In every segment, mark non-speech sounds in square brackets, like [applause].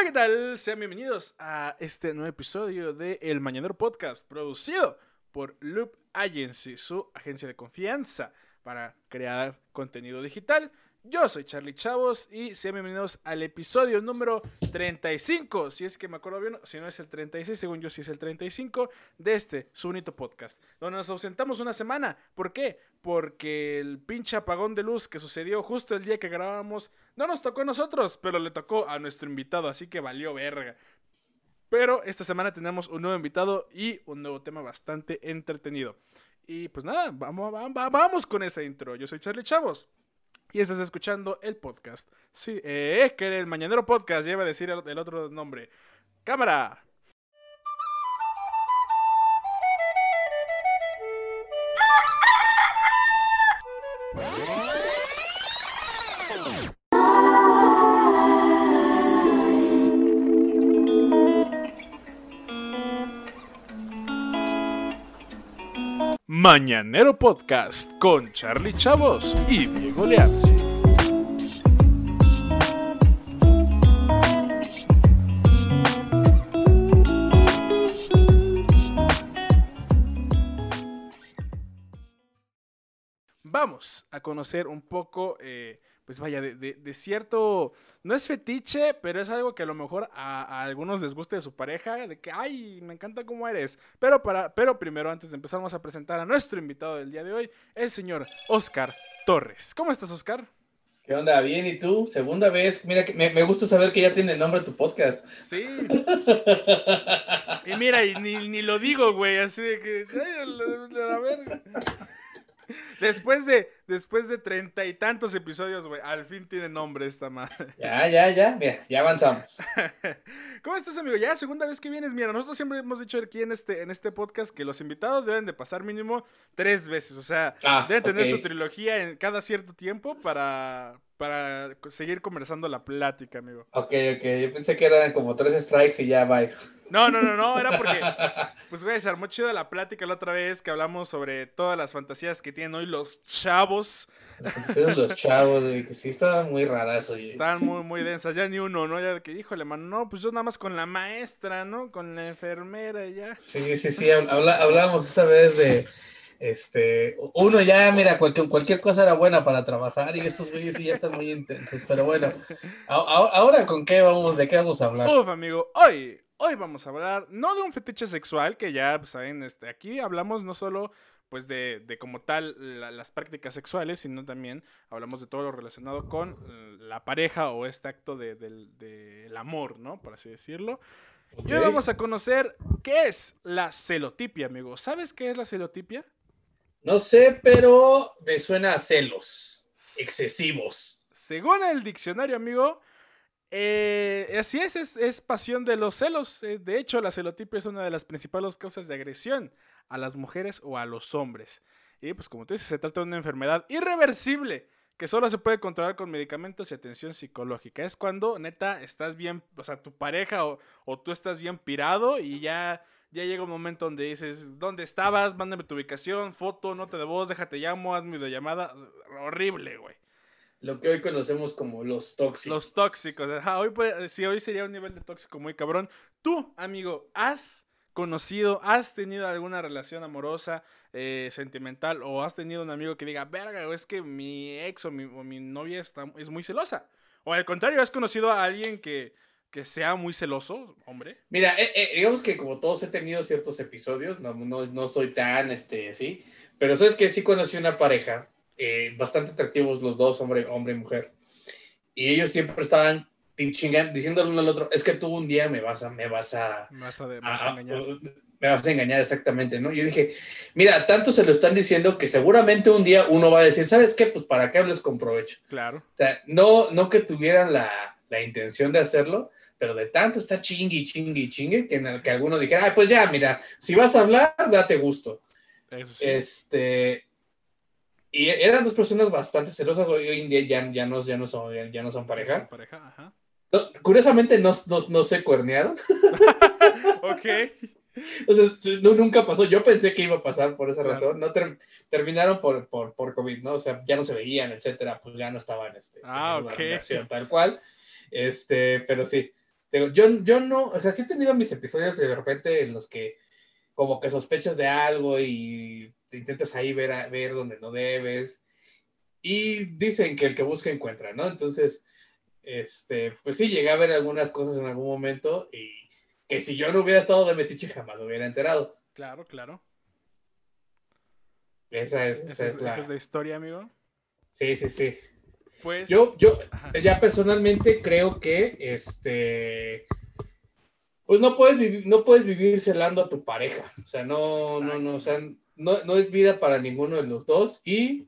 Hola, ¿qué tal? Sean bienvenidos a este nuevo episodio de El Mañanero Podcast, producido por Loop Agency, su agencia de confianza para crear contenido digital. Yo soy Charlie Chavos y sean bienvenidos al episodio número 35, si es que me acuerdo bien, si no es el 36, según yo sí es el 35, de este, su bonito podcast, donde nos ausentamos una semana. ¿Por qué? Porque el pinche apagón de luz que sucedió justo el día que grabábamos no nos tocó a nosotros, pero le tocó a nuestro invitado, así que valió verga. Pero esta semana tenemos un nuevo invitado y un nuevo tema bastante entretenido. Y pues nada, vamos, vamos, vamos con esa intro. Yo soy Charlie Chavos. Y estás escuchando el podcast. Sí, eh, es que el Mañanero Podcast, iba a decir el otro nombre. ¡Cámara! Mañanero Podcast con Charlie Chavos y Diego Leanzi. Vamos a conocer un poco, eh, pues vaya, de, de- de cierto, no es fetiche, pero es algo que a lo mejor a, a algunos les guste de su pareja, de que, ay, me encanta cómo eres. Pero, para, pero primero, antes de empezar, vamos a presentar a nuestro invitado del día de hoy, el señor Oscar Torres. ¿Cómo estás, Oscar? ¿Qué onda? Bien, ¿y tú? Segunda vez. Mira, que me, me gusta saber que ya tiene nombre tu podcast. Sí. Y mira, y ni, ni lo digo, güey, así de que, ay, la, a la verga. Después de, después de treinta y tantos episodios, güey, al fin tiene nombre esta madre. Ya, ya, ya. Mira, ya avanzamos. [laughs] ¿Cómo estás, amigo? Ya segunda vez que vienes. Mira, nosotros siempre hemos dicho aquí en este, en este podcast que los invitados deben de pasar mínimo tres veces. O sea, Ah, deben tener su trilogía en cada cierto tiempo para, para seguir conversando la plática, amigo. Ok, ok. Yo pensé que eran como tres strikes y ya, bye. No, no, no, no, [laughs] era porque, pues, güey, se armó chido la plática la otra vez que hablamos sobre todas las fantasías que tienen hoy los chavos. Las fantasías de los chavos, güey, que sí estaban muy raras, oye. Están muy, muy densas. Ya ni uno, ¿no? Ya de que, híjole, mano, no, pues yo nada más con la maestra, ¿no? Con la enfermera y ya. Sí, sí, sí. habla- hablábamos esa vez de. Este, uno ya, mira, cualquier, cualquier cosa era buena para trabajar y estos güeyes sí ya están muy intensos, pero bueno, a- a- ahora con qué vamos, de qué vamos a hablar. Uf, amigo, hoy, hoy vamos a hablar no de un fetiche sexual, que ya, pues, saben, este, aquí hablamos no solo, pues, de, de como tal la- las prácticas sexuales, sino también hablamos de todo lo relacionado con la pareja o este acto de- del, del amor, ¿no? Por así decirlo. Y hoy vamos a conocer qué es la celotipia, amigo. ¿Sabes qué es la celotipia? No sé, pero me suena a celos excesivos. Según el diccionario, amigo, eh, así es, es, pasión de los celos. Eh, De hecho, la celotipia es una de las principales causas de agresión a las mujeres o a los hombres. Y pues como tú dices, se trata de una enfermedad irreversible que solo se puede controlar con medicamentos y atención psicológica. Es cuando, neta, estás bien, o sea, tu pareja o, o tú estás bien pirado y ya, ya llega un momento donde dices, ¿dónde estabas? Mándame tu ubicación, foto, nota de voz, déjate llamo, hazme videollamada. Horrible, güey. Lo que hoy conocemos como los tóxicos. Los tóxicos. Ajá, hoy puede- sí, hoy sería un nivel de tóxico muy cabrón. Tú, amigo, ¿has conocido, has tenido alguna relación amorosa, eh, sentimental, o has tenido un amigo que diga, verga, es que mi ex o mi, o mi novia está, es muy celosa? O al contrario, ¿has conocido a alguien que, que sea muy celoso, hombre? Mira, eh, eh, digamos que como todos he tenido ciertos episodios, no, no, no soy tan este, así, pero sabes que sí conocí una pareja, eh, bastante atractivos los dos, hombre, hombre y mujer, y ellos siempre estaban chingan- diciéndole uno al otro, es que tú un día me vas a, me vas a, Me vas a, me vas a a- engañar. me vas a engañar exactamente, ¿no? Yo dije, mira, tanto se lo están diciendo que seguramente un día uno va a decir, ¿sabes qué? Pues para qué hables con provecho. Claro. O sea, no, no que tuvieran la, la intención de hacerlo, pero de tanto estar chingue y chingue y chingue, que, en el que alguno dijera, ay, pues ya, mira, si vas a hablar, date gusto. Eso sí. Este, y eran dos personas bastante celosas, hoy, hoy en día ya, ya, no, ya, no son, ya, no son pareja. Pareja, ajá. No, curiosamente no, no, no se cuernearon, [laughs] ok. no, nunca pasó, yo pensé que iba a pasar por esa Claro. razón, no ter- terminaron por, por, por COVID, ¿no? O sea, ya no se veían, etcétera, pues ya no estaban, este, Ah, una relación tal cual, este, pero sí. Yo, yo no, o sea, sí he tenido mis episodios de repente en los que como que sospechas de algo y intentas ahí ver, ver donde no debes. Y dicen que el que busca encuentra, ¿no? Entonces, este, pues sí, llegué a ver algunas cosas en algún momento y que si yo no hubiera estado de metiche jamás lo hubiera enterado. Claro, claro. Esa es, esa, es, la... la historia, amigo. Sí, sí, sí. Pues. Yo, yo ya personalmente creo que este. Pues no puedes vivir, no puedes vivir celando a tu pareja. O sea, no, no, no, o sea, no, no, es vida para ninguno de los dos. Y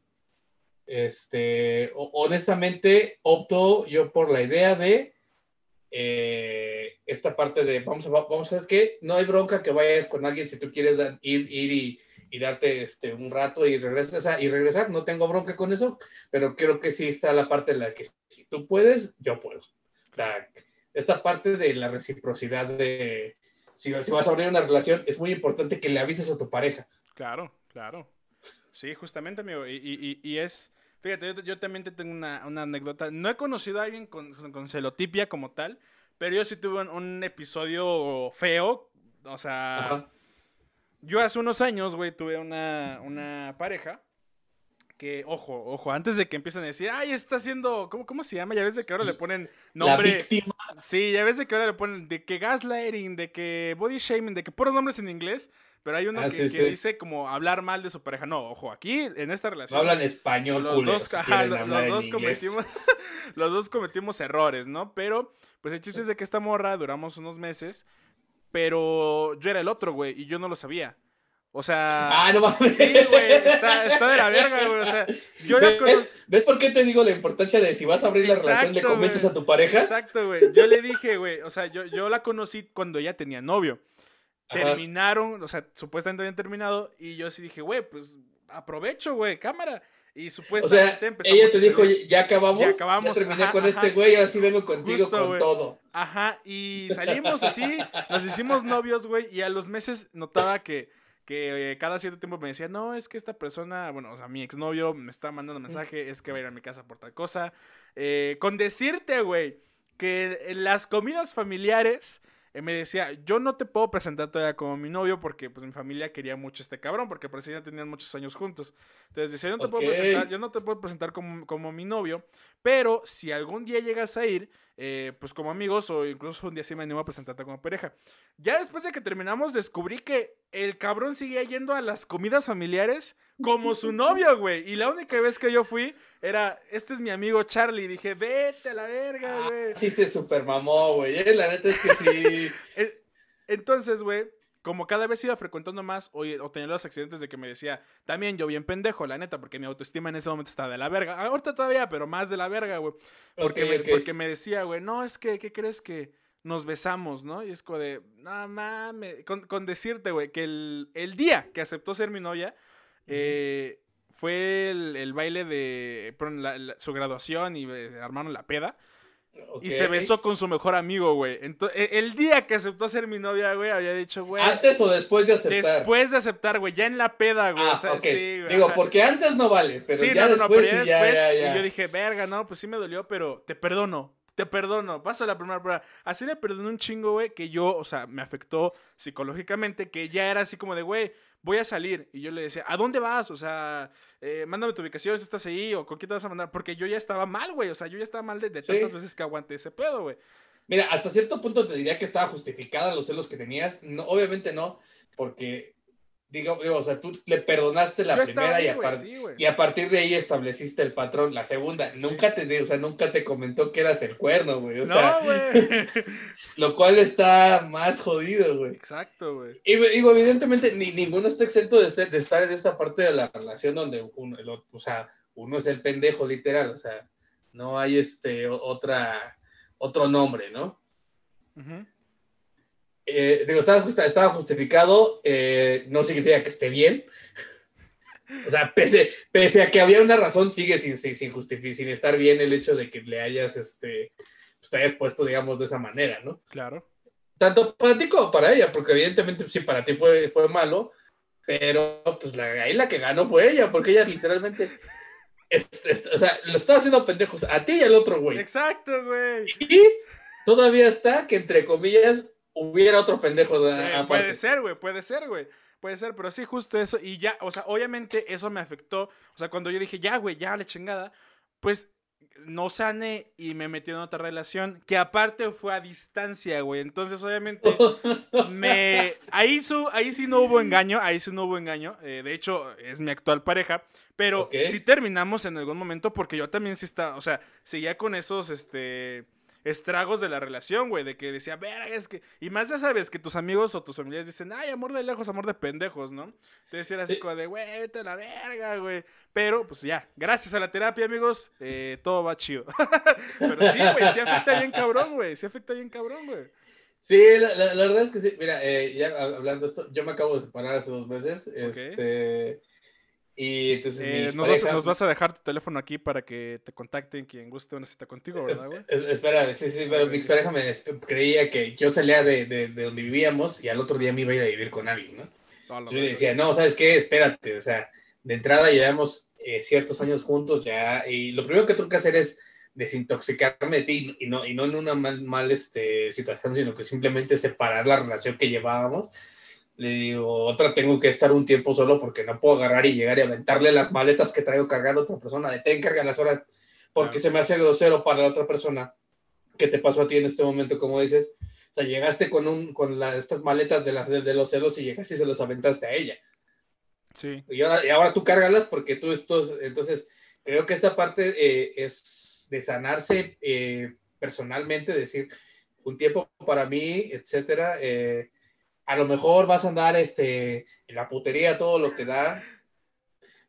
este, honestamente, opto yo por la idea de eh, esta parte de vamos a, vamos a ver que no hay bronca que vayas con alguien si tú quieres ir, ir y y darte este, un rato y regresar, y regresar, no tengo bronca con eso, pero creo que sí está la parte en la que si tú puedes, yo puedo. O sea, esta parte de la reciprocidad de, si, si vas a abrir una relación, es muy importante que le avises a tu pareja. Claro, claro. Sí, justamente, amigo, y, y, y es... Fíjate, yo, también te tengo una, una, anécdota. No he conocido a alguien con, con celotipia como tal, pero yo sí tuve un, episodio feo. O sea, yo hace unos años, güey, tuve una, una pareja que, ojo, ojo, antes de que empiecen a decir, ay, está haciendo, ¿cómo, cómo se llama? Ya ves de que ahora le ponen nombre. La víctima. Sí, ya ves de que ahora le ponen de que gaslighting, de que body shaming, de que puros nombres en inglés, pero hay uno ah, que, dice como hablar mal de su pareja. No, ojo, aquí en esta relación. No hablan español, los dos, [laughs] los, dos cometimos, [laughs] los dos cometimos errores, ¿no? Pero, pues el chiste es de que esta morra duramos unos meses pero yo era el otro, güey, y yo no lo sabía. O sea. Ah, no mames. Sí, güey, está, de la verga, güey. O sea, yo ¿Ves, ¿Ves por qué te digo la importancia de si vas a abrir la relación, le comentes a tu pareja? Exacto, güey. Yo le dije, güey, o sea, yo, yo la conocí cuando ella tenía novio. Terminaron, o sea, supuestamente habían terminado, y yo sí dije, güey, pues aprovecho, güey, cámara. Y supuestamente o sea, ella te dijo, ya acabamos, ya acabamos, terminé con este güey, ahora sí vengo contigo con todo. Ajá, y salimos así, nos hicimos novios, güey, y a los meses notaba que, que eh, cada cierto tiempo me decía, no, es que esta persona, bueno, o sea, mi exnovio me está mandando mensaje, es que va a ir a mi casa por tal cosa. Eh, con decirte, güey, que en las comidas familiares me decía, yo no te puedo presentar todavía como mi novio porque pues mi familia quería mucho a este cabrón, porque por ya tenían muchos años juntos. Entonces decía, yo no te puedo presentar, yo no te puedo presentar como, como mi novio, pero si algún día llegas a ir, eh, pues como amigos o incluso un día sí me animo a presentarte como pareja. Ya después de que terminamos descubrí que el cabrón seguía yendo a las comidas familiares como su novio, güey. Y la única vez que yo fui era, este es mi amigo Charlie. Y dije, vete a la verga, ah, güey. sí se super mamó, güey. Eh, la neta es que sí. [laughs] Entonces, güey, como cada vez iba frecuentando más o, o, tenía los accidentes de que me decía, también yo bien pendejo, la neta, porque mi autoestima en ese momento estaba de la verga. Ahorita todavía, pero más de la verga, güey. Porque, me, porque me decía, güey, no, es que, ¿qué crees que nos besamos, no? Y es como de, no mames, con, con decirte, güey, que el, el, día que aceptó ser mi novia, eh, fue el, baile de su graduación y eh, armaron la peda. Y se besó con su mejor amigo, güey. Entonces, el día que aceptó ser mi novia, güey, había dicho, güey. ¿Antes o después de aceptar? Después de aceptar, güey. Ya en la peda, güey. Ah, sí, güey. Digo, porque antes no vale, pero ya después, ya, ya. Y yo dije, verga, no, pues sí me dolió, pero te perdono. Te perdono, pasa la primera prueba. Así le perdoné un chingo, güey, que yo, o sea, me afectó psicológicamente, que ya era así como de, güey, voy a salir. Y yo le decía, ¿a dónde vas? O sea, eh, mándame tu ubicación si estás ahí o con quién te vas a mandar. Porque yo ya estaba mal, güey. O sea, yo ya estaba mal de, tantas veces que aguanté ese pedo, güey. Mira, hasta cierto punto te diría que estaba justificada los celos que tenías. No, obviamente no, porque Digo, o sea, tú le perdonaste la primera y, a partir de ahí estableciste el patrón. La segunda, nunca te, o sea, nunca te comentó que eras el cuerno, güey. O no, güey. [laughs] lo cual está más jodido, güey. Exacto, güey. Y digo, evidentemente, ni, ninguno está exento de, ser, de estar en esta parte de la relación donde uno, o sea, uno es el pendejo, literal. O sea, no hay este otra, otro nombre, ¿no? Ajá. Eh, digo, estaba, justificado, eh, no significa que esté bien. o sea, pese, pese a que había una razón, sigue sin, sin, sin, estar bien el hecho de que le hayas, este, pues, te hayas puesto, digamos, de esa manera, ¿no? Claro. Tanto para ti como para ella, porque evidentemente sí, para ti fue, fue malo, pero pues la, ahí la que ganó fue ella, porque ella literalmente... [laughs] o sea, lo estaba haciendo pendejos a ti y al otro güey. Exacto, güey. Y todavía está que, entre comillas, hubiera otro pendejo de, eh, Puede ser, güey, puede ser, güey. Puede ser, pero sí, justo eso. Y ya, o sea, obviamente eso me afectó. O sea, cuando yo dije, ya, güey, ya, la chingada, pues no sané y me metí en otra relación que aparte fue a distancia, güey. Entonces, obviamente, me... Ahí, su... ahí sí no hubo engaño, ahí sí no hubo engaño. Eh, de hecho, es mi actual pareja. Pero sí terminamos en algún momento porque yo también sí estaba, o sea, seguía con esos, este estragos de la relación, güey, de que decía, verga, es que. Y más ya sabes que tus amigos o tus familiares dicen, ay, amor de lejos, amor de pendejos, ¿no? Entonces era así como de, güey, vete a la verga, güey. Pero, pues ya, gracias a la terapia, amigos, eh, todo va chido. [laughs] Pero sí, güey, sí afecta bien cabrón, güey. Sí afecta bien cabrón, güey. Sí, la, verdad es que sí. Mira, eh, ya hablando de esto, yo me acabo de separar hace dos meses. Este y entonces eh, nos, vas, a dejar tu teléfono aquí para que te contacten quien guste una cita contigo, ¿verdad, güey? espera, sí, sí, pero mi expareja me creía que yo salía de, de, donde vivíamos y al otro día me iba a ir a vivir con alguien, ¿no? yo le decía, no, ¿sabes qué? Espérate, o sea, de entrada llevamos eh, ciertos años juntos ya y lo primero que tengo que hacer es desintoxicarme de ti y no, y no en una mal, mal este, situación, sino que simplemente separar la relación que llevábamos le digo, otra tengo que estar un tiempo solo porque no puedo agarrar y llegar y aventarle las maletas que traigo cargando a otra persona. De ten, carga las horas porque se me hace grosero para la otra persona. ¿Qué te pasó a ti en este momento, como dices? O sea, llegaste con, un, con la, estas maletas de, las, de los celos y llegaste y se los aventaste a ella. Sí. Y ahora, y ahora tú cárgalas porque tú estos, entonces, creo que esta parte eh, es de sanarse eh, personalmente, decir, un tiempo para mí, etcétera. Eh, a lo mejor vas a andar este, en la putería todo lo que da.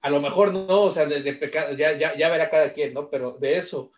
A lo mejor no, o sea, de, pecado, ya, ya, ya, verá cada quien, ¿no? Pero de eso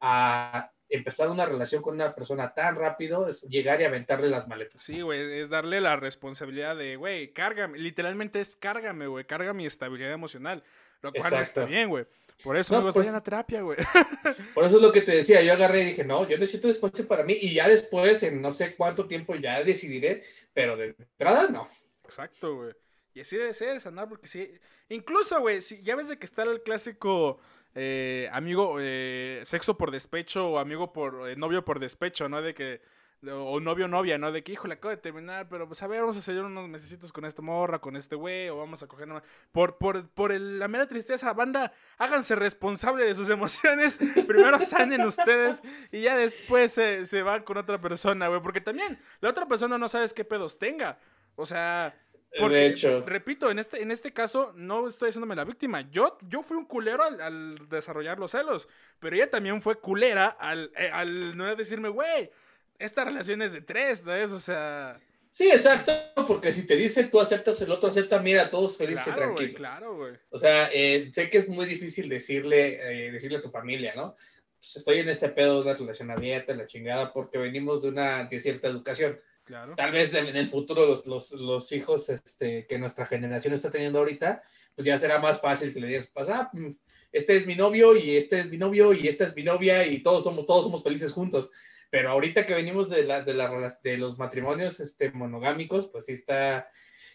a empezar una relación con una persona tan rápido es llegar y aventarle las maletas. Sí, güey, es darle la responsabilidad de, güey, cárgame, literalmente es cárgame, güey, carga mi estabilidad emocional. Lo cual está bien, güey. Por eso, me amigos, pues, a terapia, güey. [laughs] Por eso es lo que te decía. Yo agarré y dije, no, yo necesito espacio para mí. Y ya después, en no sé cuánto tiempo, ya decidiré. Pero de entrada, no. Exacto, güey. Y así debe ser, sanar, porque sí. Incluso, güey, si ya ves de que está el clásico eh, amigo, eh, sexo por despecho o amigo por eh, novio por despecho, ¿no? De que o novio o novia, ¿no? De que, hijo, le acabo de terminar, pero pues a ver, vamos a hacer unos mesecitos con esta morra, con este güey, o vamos a coger. Por, por, por la mera tristeza, banda, háganse responsable de sus [laughs] emociones. Primero sanen ustedes y ya después se, se van con otra persona, güey. Porque también la otra persona no sabes qué pedos tenga. O sea, porque, de hecho. repito, en este, en este caso no estoy haciéndome la víctima. Yo, yo fui un culero al, desarrollar los celos, pero ella también fue culera al, eh, al no decirme, güey esta relación es de tres, ¿sabes? O sea. Sí, exacto, porque si te dice tú aceptas, el otro acepta, mira, todos felices y tranquilos. claro, güey. O sea, eh, sé que es muy difícil decirle, eh, decirle a tu familia, ¿no? Pues estoy en este pedo de una relación abierta, la chingada, porque venimos de una de cierta educación. Claro. Tal vez en el futuro los, los, los, hijos este, que nuestra generación está teniendo ahorita, pues ya será más fácil que le digas, pues, ah, mm, este es mi novio y este es mi novio y esta es mi novia y todos somos, todos somos felices juntos. Pero ahorita que venimos de, la, de, la, de los matrimonios este, monogámicos, pues sí está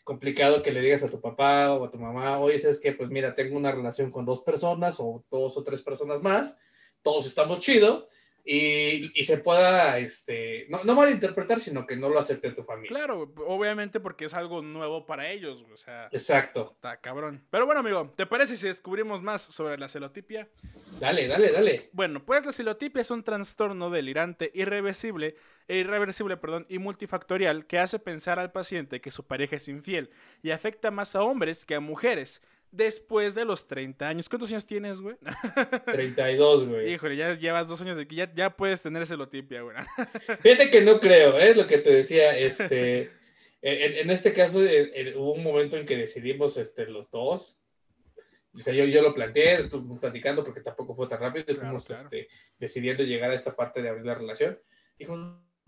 complicado que le digas a tu papá o a tu mamá, oye, es que, pues mira, tengo una relación con dos personas o dos o tres personas más, todos estamos chido, y, se pueda, este, no, no malinterpretar, sino que no lo acepte tu familia. Claro, obviamente porque es algo nuevo para ellos, o sea. Exacto. Está cabrón. Pero bueno, amigo, ¿te parece si descubrimos más sobre la celotipia? Dale, dale, dale. Bueno, pues la celotipia es un trastorno delirante irreversible, e irreversible, perdón, y multifactorial que hace pensar al paciente que su pareja es infiel y afecta más a hombres que a mujeres después de los 30 años. ¿Cuántos años tienes, güey? [laughs] 32, güey. Híjole, ya llevas dos años de que ya, ya puedes tener celotipia, güey. [laughs] Fíjate que no creo, ¿eh? Lo que te decía, este... [laughs] En, este caso hubo un momento en que decidimos este, los dos. O sea, yo, yo lo planteé, después platicando porque tampoco fue tan rápido, y fuimos Este, decidiendo llegar a esta parte de abrir la relación. Dijo,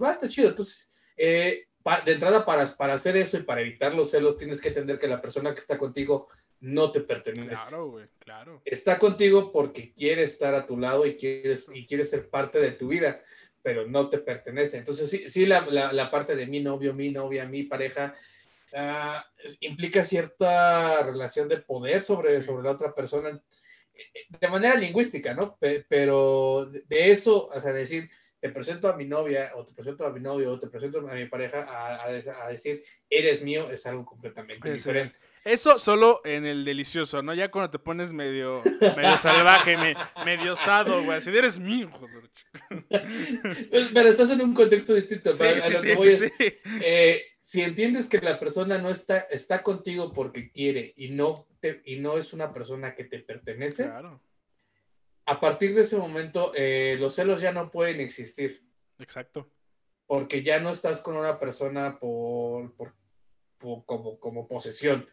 va, está chido. Entonces, eh, de entrada, para, para hacer eso y para evitar los celos, tienes que entender que la persona que está contigo no te pertenece. Claro, güey, claro. Está contigo porque quiere estar a tu lado y quiere, y quiere ser parte de tu vida, pero no te pertenece. Entonces, sí, sí la, la, parte de mi novio, mi novia, mi pareja, uh, implica cierta relación de poder sobre, sobre la otra persona, de manera lingüística, ¿no? Pero de eso, o sea, decir, te presento a mi novia, o te presento a mi novio, o te presento a mi pareja a, a, decir, eres mío, es algo completamente diferente. Eso solo en el delicioso, ¿no? Ya cuando te pones medio, medio [laughs] salvaje, medio osado, güey. Si eres mío, joder. Pero estás en un contexto distinto. Sí, sí, sí, eh, si entiendes que la persona no está, está contigo porque quiere y no, y no es una persona que te pertenece, claro. a partir de ese momento eh, los celos ya no pueden existir. Exacto. Porque ya no estás con una persona por, por como, como posesión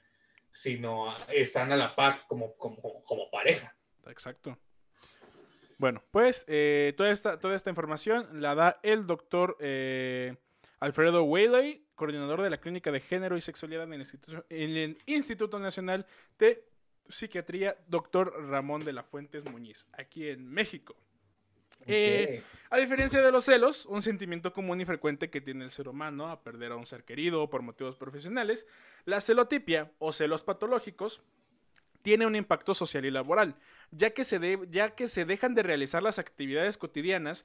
sino están a la par como, como, como pareja. Exacto. Bueno, pues eh, toda, esta, toda esta información la da el doctor eh, Alfredo Whaley, coordinador de la Clínica de Género y Sexualidad en el, Instituto, en el Instituto Nacional de Psiquiatría, doctor Ramón de la Fuentes Muñiz, aquí en México. Eh, a diferencia de los celos, un sentimiento común y frecuente que tiene el ser humano a perder a un ser querido por motivos profesionales, la celotipia o celos patológicos tiene un impacto social y laboral, ya que se, ya que se dejan de realizar las actividades cotidianas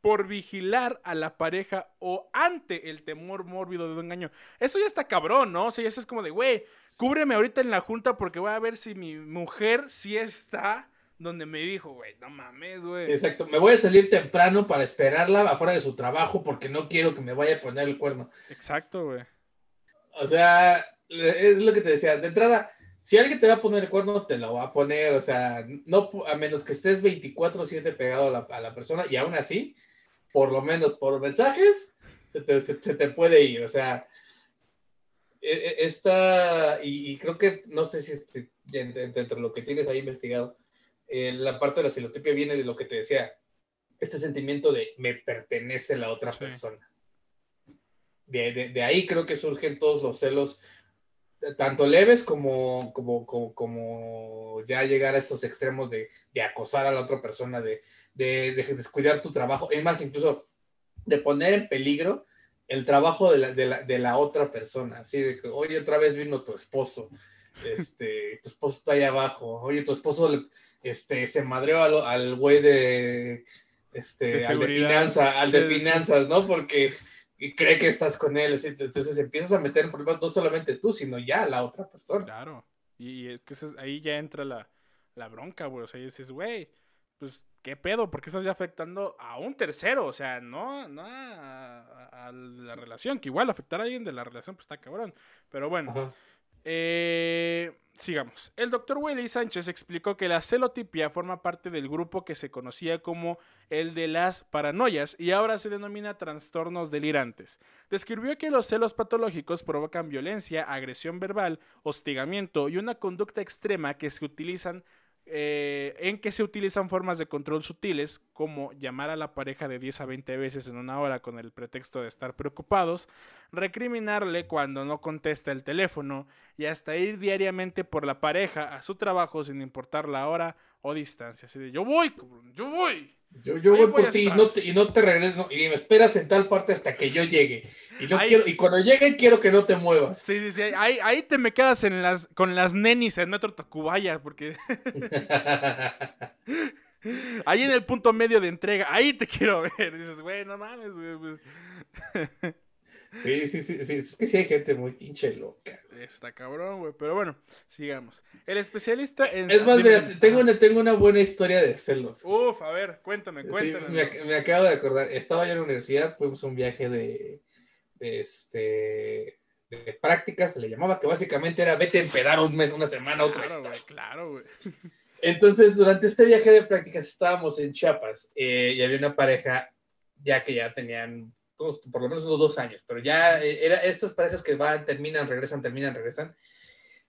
por vigilar a la pareja o ante el temor mórbido de un engaño. Eso ya está cabrón, ¿no? O sea, eso es como de, güey, cúbreme ahorita en la junta porque voy a ver si mi mujer sí está donde me dijo, güey, no mames, güey. Sí, exacto. Me voy a salir temprano para esperarla afuera de su trabajo porque no quiero que me vaya a poner el cuerno. Exacto, güey. O sea, es lo que te decía. De entrada, si alguien te va a poner el cuerno, te lo va a poner. O sea, no a menos que estés 24-7 pegado a la, a la, persona y aún así, por lo menos por mensajes, se te, se, te puede ir. O sea, e, e, esta, y, creo que, no sé si, entre lo que tienes ahí investigado, eh, la parte de la celotipia viene de lo que te decía, este sentimiento de me pertenece la otra persona. De, ahí creo que surgen todos los celos, tanto leves como, como, como, ya llegar a estos extremos de, acosar a la otra persona, de, descuidar tu trabajo, es más, incluso de poner en peligro el trabajo de la, de la, otra persona, así de que, oye, otra vez vino tu esposo, este, tu esposo está ahí abajo, oye, tu esposo este, se madreó al, güey de, este, al de finanzas, al de finanzas, ¿no? Porque cree que estás con él, entonces empiezas a meter en problemas no solamente tú, sino ya la otra persona. Claro, y es que ahí ya entra la, bronca, güey, o sea, dices, güey, pues, ¿qué pedo? Porque estás ya afectando a un tercero, o sea, no, no a, la relación, que igual afectar a alguien de la relación, pues está cabrón, pero bueno. Eh, sigamos. El doctor Willy Sánchez explicó que la celotipia forma parte del grupo que se conocía como el de las paranoias y ahora se denomina trastornos delirantes. Describió que los celos patológicos provocan violencia, agresión verbal, hostigamiento y una conducta extrema que se utilizan eh, en que se utilizan formas de control sutiles como llamar a la pareja de 10 a 20 veces en una hora con el pretexto de estar preocupados, recriminarle cuando no contesta el teléfono y hasta ir diariamente por la pareja a su trabajo sin importar la hora o distancia. Así de, yo voy, yo voy. Yo, yo voy, por ti y no, te, y no te regreso y me esperas en tal parte hasta que yo llegue. Y, quiero, y cuando llegue quiero que no te muevas. Sí, sí, sí. Ahí, ahí te me quedas en las, con las nenis en Metro Tacubaya, porque... [laughs] ahí en el punto medio de entrega, ahí te quiero ver. dices, güey, no mames, güey. Pues". [laughs] Sí, sí, sí, sí, es que sí hay gente muy pinche loca. Está cabrón, güey, pero bueno, sigamos. El especialista en... Es más, mira, tengo una, tengo una buena historia de celos. Uf, a ver, cuéntame, cuéntame. me, acabo de acordar, estaba yo en la universidad, fuimos a un viaje de, este, de prácticas, se le llamaba, que básicamente era vete a empedar un mes, una semana, otra Claro, güey, claro, güey. Entonces, durante este viaje de prácticas estábamos en Chiapas eh, y había una pareja ya que ya tenían por lo menos unos dos años, pero ya eh, era estas parejas que van, terminan, regresan, terminan, regresan.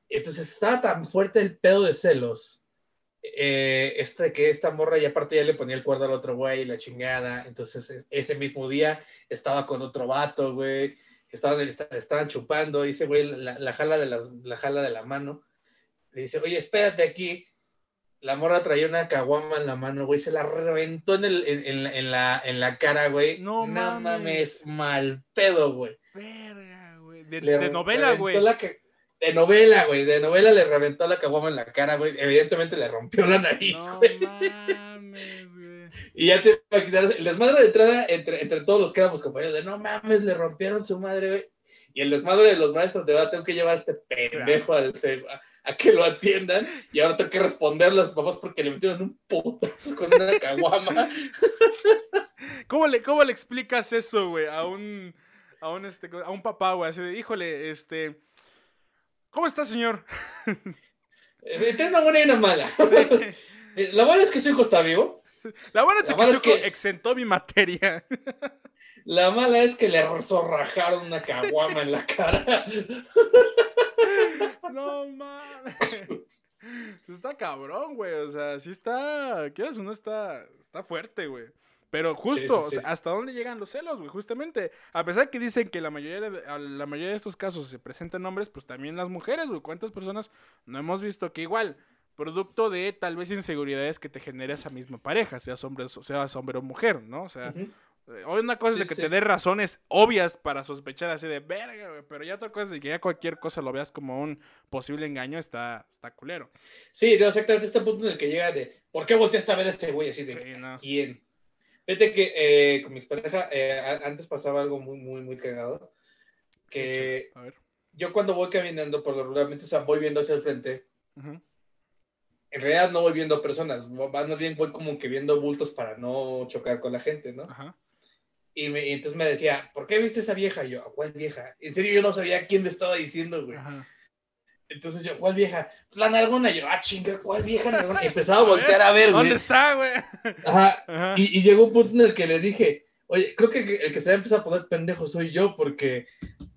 Entonces estaba tan fuerte el pedo de celos, eh, este, que esta morra y aparte ya le ponía el cuerdo al otro güey, la chingada. Entonces ese mismo día estaba con otro vato, güey, estaban, estaban chupando, y ese güey la, jala de la jala de la mano. Le dice, oye, espérate aquí la morra traía una caguama en la mano, güey, se la reventó en, el, en, en, la, en la cara, güey. No, no mames. mal pedo, güey. Verga, güey. De, novela, güey. de novela, güey. De novela le reventó la caguama en la cara, güey. Evidentemente le rompió la nariz, no Mames, güey. Y ya te imaginas, el desmadre de entrada entre, entre todos los que éramos compañeros, de no mames, le rompieron su madre, güey. Y el desmadre de los maestros, de verdad, tengo que llevar a este pendejo al, a, que lo atiendan. Y ahora tengo que responderle a los papás porque le metieron un putazo con una caguama. [laughs] ¿Cómo le, ¿Cómo le explicas eso, güey, a un, a un, este, a un papá, güey? Así de, híjole, este. ¿Cómo está, señor? Eh, Tiene una buena y una mala. [laughs] Sí. [laughs] La buena es que su hijo está vivo. [laughs] La buena es que su hijo que... exentó mi materia. [laughs] La mala es que le zorrajaron una caguama en la cara. [laughs] No mames. Está cabrón, güey. O sea, sí está. ¿Quieres o no está? Está fuerte, güey. Pero justo, sí, sí, sí. O sea, ¿hasta dónde llegan los celos, güey? Justamente, a pesar que dicen que la mayoría, de, la mayoría de estos casos se presentan hombres, pues también las mujeres, güey. ¿Cuántas personas no hemos visto que igual, producto de tal vez inseguridades que te genera esa misma pareja, seas hombre, seas hombre o mujer, ¿no? O sea, uh -huh. Hoy una cosa es de que te dé razones obvias para sospechar así de verga, güey, pero ya otra cosa es de que ya cualquier cosa lo veas como un posible engaño, está, está culero. Sí, no, exactamente este punto en el que llega de ¿por qué volteaste a ver a este güey? Así de sí, no. ¿quién? Fíjate que eh, con mi expareja eh, antes pasaba algo muy, muy, muy cagado. Que yo cuando voy caminando, por lo regularmente, o sea, voy viendo hacia el frente. Uh -huh. En realidad no voy viendo personas, más bien voy como que viendo bultos para no chocar con la gente, ¿no? Ajá. Y, me, y, entonces me decía, ¿por qué viste esa vieja? Y yo, ¿cuál vieja? En serio, yo no sabía quién me estaba diciendo, güey. Ajá. Entonces yo, ¿cuál vieja? La nargona. Yo, ah, chinga, ¿cuál vieja nargona? Y empezaba a [laughs] voltear a ver, güey. ¿Dónde está, güey? Ajá. Ajá. Y, y, llegó un punto en el que le dije, oye, creo que el que se va a empezar a poner pendejo soy yo, porque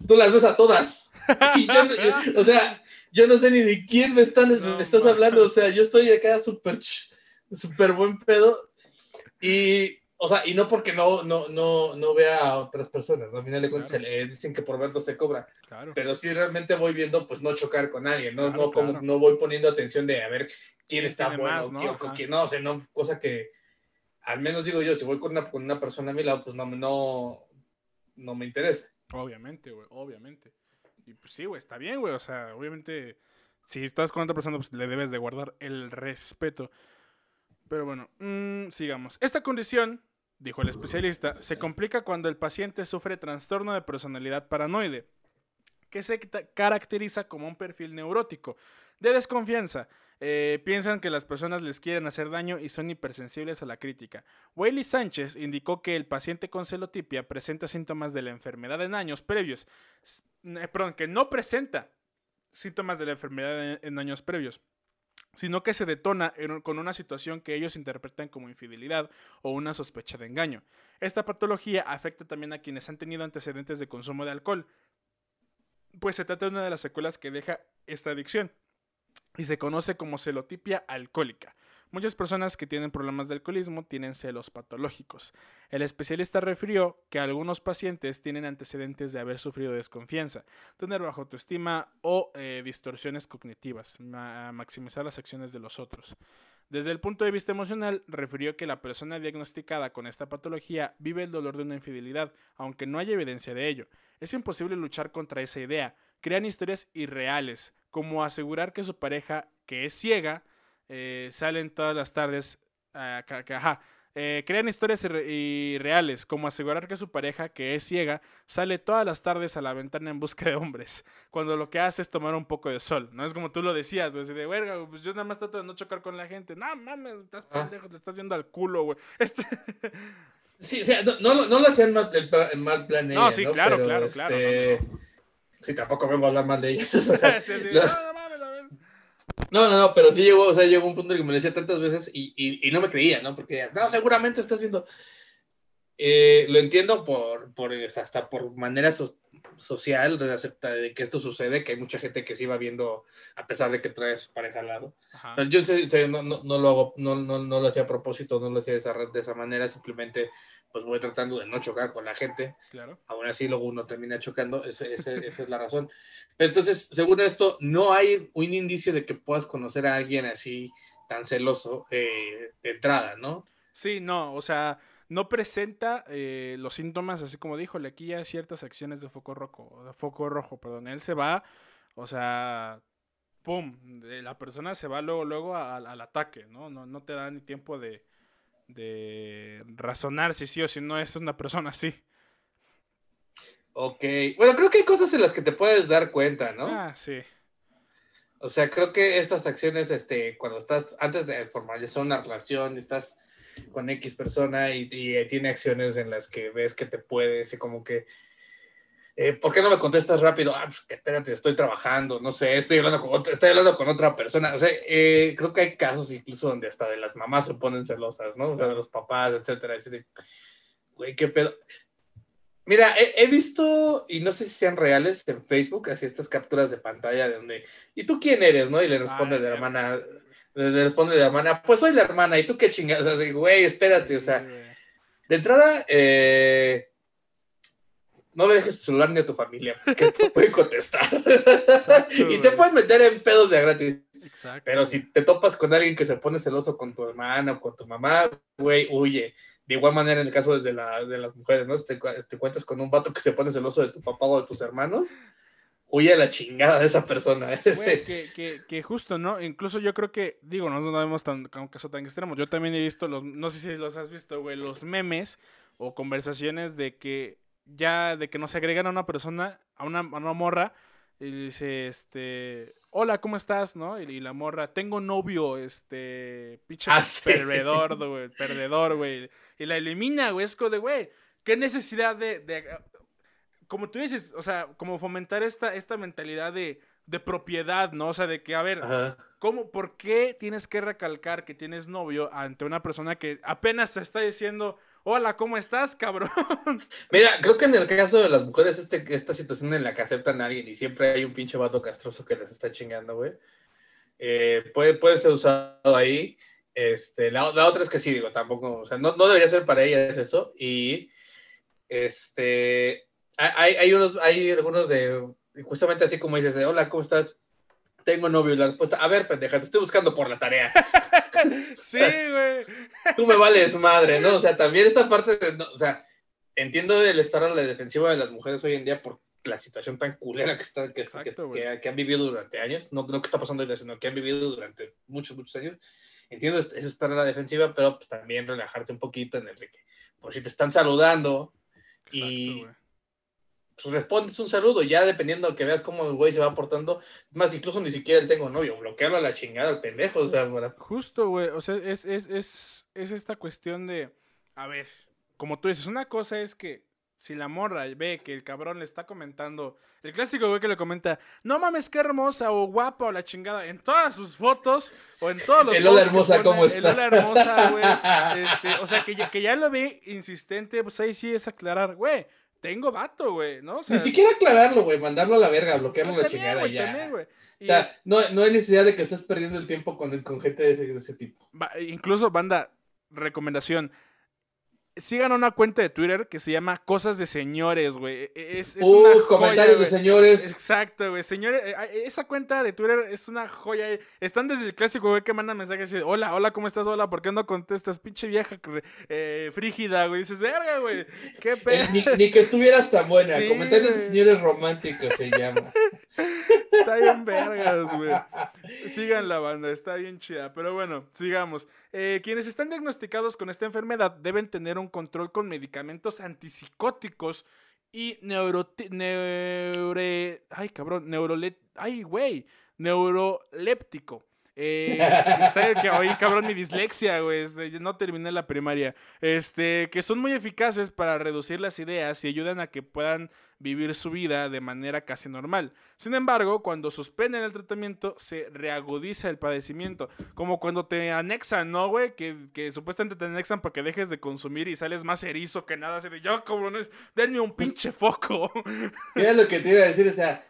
tú las ves a todas. [laughs] Y yo, yo o sea, yo no sé ni de quién me, están, no, me estás hablando. O sea, yo estoy acá súper, súper buen pedo. Y o sea, y no porque no, no, no, no vea a otras personas, ¿no? Al final de cuentas claro. se le dicen que por ver no se cobra. Claro. Pero sí realmente voy viendo, pues, no chocar con alguien, ¿no? Claro, no, como, no voy poniendo atención de a ver quién está bueno, más, ¿no? quién, con quién no, o sea, no, cosa que, al menos digo yo, si voy con una, con una persona a mi lado, pues no, no, no me interesa. Obviamente, güey, obviamente. Y pues sí, güey, está bien, güey, o sea, obviamente, si estás con otra persona, pues le debes de guardar el respeto. Pero bueno, mmm, sigamos. Esta condición, dijo el especialista, se complica cuando el paciente sufre trastorno de personalidad paranoide, que se caracteriza como un perfil neurótico de desconfianza. Eh, piensan que las personas les quieren hacer daño y son hipersensibles a la crítica. Whaley Sánchez indicó que el paciente con celotipia presenta síntomas de la enfermedad en años previos. Eh, perdón, que no presenta síntomas de la enfermedad en, años previos sino que se detona con una situación que ellos interpretan como infidelidad o una sospecha de engaño. Esta patología afecta también a quienes han tenido antecedentes de consumo de alcohol, pues se trata de una de las secuelas que deja esta adicción y se conoce como celotipia alcohólica. Muchas personas que tienen problemas de alcoholismo tienen celos patológicos. El especialista refirió que algunos pacientes tienen antecedentes de haber sufrido desconfianza, tener baja autoestima o eh, distorsiones cognitivas, ma maximizar las acciones de los otros. Desde el punto de vista emocional, refirió que la persona diagnosticada con esta patología vive el dolor de una infidelidad, aunque no hay evidencia de ello. Es imposible luchar contra esa idea. Crean historias irreales, como asegurar que su pareja, que es ciega, eh, salen todas las tardes, que, ajá, eh, crean historias irreales, como asegurar que su pareja, que es ciega, sale todas las tardes a la ventana en busca de hombres, [laughs] cuando lo que hace es tomar un poco de sol. No es como tú lo decías, pues, de verga, pues yo nada más trato de no chocar con la gente. No mames, estás ah. pendejo, te estás viendo al culo, güey. [laughs] Este... Sí, o sea, no, no, no lo hacían mal, el, mal plan No, sí, ¿no? claro, Pero, claro, este... claro. No. Sí, tampoco vengo a hablar mal de ellos. O [laughs] sea, sí, sí. no, no, no, no, pero sí llegó, o sea, llegó un punto en que me lo decía tantas veces y, y, y no me creía, ¿no? Porque, no, seguramente estás viendo. Eh, lo entiendo por, por, hasta por manera so, social, acepta de que esto sucede, que hay mucha gente que se iba viendo a pesar de que trae a su pareja al lado. Ajá. Pero yo en serio no, no, no, lo hago, no, no, no lo hacía a propósito, no lo hacía de esa, de esa manera, simplemente pues voy tratando de no chocar con la gente. Claro. Aún así luego uno termina chocando, ese, ese, esa es la razón. Pero entonces, según esto, no hay un indicio de que puedas conocer a alguien así tan celoso eh, de entrada, ¿no? Sí, no, o sea, no presenta eh, los síntomas, así como dijo, le aquí ya ciertas acciones de foco rojo, de foco rojo, perdón, él se va, o sea, pum, la persona se va luego, luego al, al ataque, ¿no? ¿no? No te da ni tiempo de, de razonar si sí o si no es una persona así. Ok, bueno, creo que hay cosas en las que te puedes dar cuenta, ¿no? Ah, sí. O sea, creo que estas acciones, este, cuando estás, antes de formalizar una relación, estás con X persona y, tiene acciones en las que ves que te puedes y como que, eh, ¿por qué no me contestas rápido? Ah, pues que espérate, estoy trabajando, no sé, estoy hablando con otra, estoy hablando con otra persona. O sea, eh, creo que hay casos incluso donde hasta de las mamás se ponen celosas, ¿no? O sea, de los papás, etcétera. Güey, qué pedo. Mira, he, visto, y no sé si sean reales, en Facebook, así estas capturas de pantalla de donde, ¿y tú quién eres? ¿No? Y le responde la hermana, le responde la hermana, pues soy la hermana, ¿y tú qué chingados? O sea, güey, espérate, o sea, de entrada, eh, no le dejes tu celular ni a tu familia, que te pueden contestar. [laughs] y te pueden meter en pedos de gratis. Exacto. Pero si te topas con alguien que se pone celoso con tu hermana o con tu mamá, güey, huye de igual manera en el caso de, la, de las mujeres, ¿no? Te, te cuentas con un vato que se pone celoso de tu papá o de tus hermanos, huye a la chingada de esa persona. [laughs] que, que, que, justo, ¿no? Incluso yo creo que, digo, no, no vemos tan, un caso tan extremo. Yo también he visto los, no sé si los has visto, güey, los memes o conversaciones de que ya, de que nos agregan a una persona, a una, a una morra, y dice, este, hola, ¿cómo estás? ¿No? Y, la morra, tengo novio, este, pinche ah, perdedor, [laughs] güey, perdedor, güey. Y la elimina, güey, es como de, güey, ¿qué necesidad de, de, como tú dices, o sea, como fomentar esta, esta mentalidad de, de propiedad, ¿no? O sea, de que, a ver, ¿cómo, por qué tienes que recalcar que tienes novio ante una persona que apenas te está diciendo, hola, ¿cómo estás, cabrón? [laughs] Mira, creo que en el caso de las mujeres, este, esta situación en la que aceptan a alguien y siempre hay un pinche vato castroso que les está chingando, güey, eh, puede, puede ser usado ahí. Este, la, otra es que sí, digo, tampoco, o sea, no, no debería ser para ellas eso. Y, este, hay, hay, unos, hay algunos de, justamente así como dices, de, hola, ¿cómo estás? Tengo novio. Y la respuesta, a ver, pendeja, te estoy buscando por la tarea. [laughs] sí, güey. Tú me vales madre, ¿no? O sea, también esta parte, o sea, entiendo el estar a la defensiva de las mujeres hoy en día por la situación tan culera que, está, que, que, han vivido durante años, no, no que está pasando ahorita, sino que han vivido durante muchos, muchos años. Entiendo es, estar a la defensiva, pero pues, también relajarte un poquito en el que, por si te están saludando y pues respondes un saludo, ya dependiendo que veas cómo el güey se va portando, más incluso ni siquiera él tengo novio, bloquearlo a la chingada al pendejo, o sea, Justo, güey, o sea, es, es, es, es esta cuestión de, a ver, como tú dices, una cosa es que si la morra ve que el cabrón le está comentando, el clásico güey que le comenta, no mames, qué hermosa o guapa o la chingada, en todas sus fotos o en todos los El hola hermosa, ¿cómo está? El hola hermosa, güey. [laughs] Este, o sea, que ya, que ya lo ve insistente, pues ahí sí es aclarar, güey tengo vato, güey, ¿no? Ni siquiera aclararlo, güey, mandarlo a la verga, bloquearlo a la chingada ya. o sea, no, no, hay necesidad de que estés perdiendo el tiempo con, con gente de ese, de ese tipo. incluso, banda, recomendación, sigan una cuenta de Twitter que se llama Cosas de Señores, güey. E, es, es comentarios de señores. Exacto, güey. Señores, eh, esa cuenta de Twitter es una joya. Están desde el clásico, güey, que mandan mensajes y hola, hola, ¿cómo estás? Hola, ¿por qué no contestas? Pinche vieja eh, frígida, güey. Dices, verga, güey. Qué eh, pedo. Ni, que estuvieras tan buena. comentarios de señores románticos se llama. [laughs] Está bien vergas, güey. Sigan la banda, está bien chida. Pero bueno, sigamos. Eh, quienes están diagnosticados con esta enfermedad deben tener un control con medicamentos antipsicóticos y neuro... neure, ay, cabrón, neurolet... Ay, güey. Neuroléptico. Eh, que hoy, cabrón, mi dislexia, güey. No terminé la primaria. Este, que son muy eficaces para reducir las ideas y ayudan a que puedan vivir su vida de manera casi normal. Sin embargo, cuando suspenden el tratamiento, se reagudiza el padecimiento. Como cuando te anexan, ¿no, güey? Que, que supuestamente te anexan para que dejes de consumir y sales más erizo que nada. Así de, yo, cabrones, denme un pinche foco. Mira lo que te iba a decir, o sea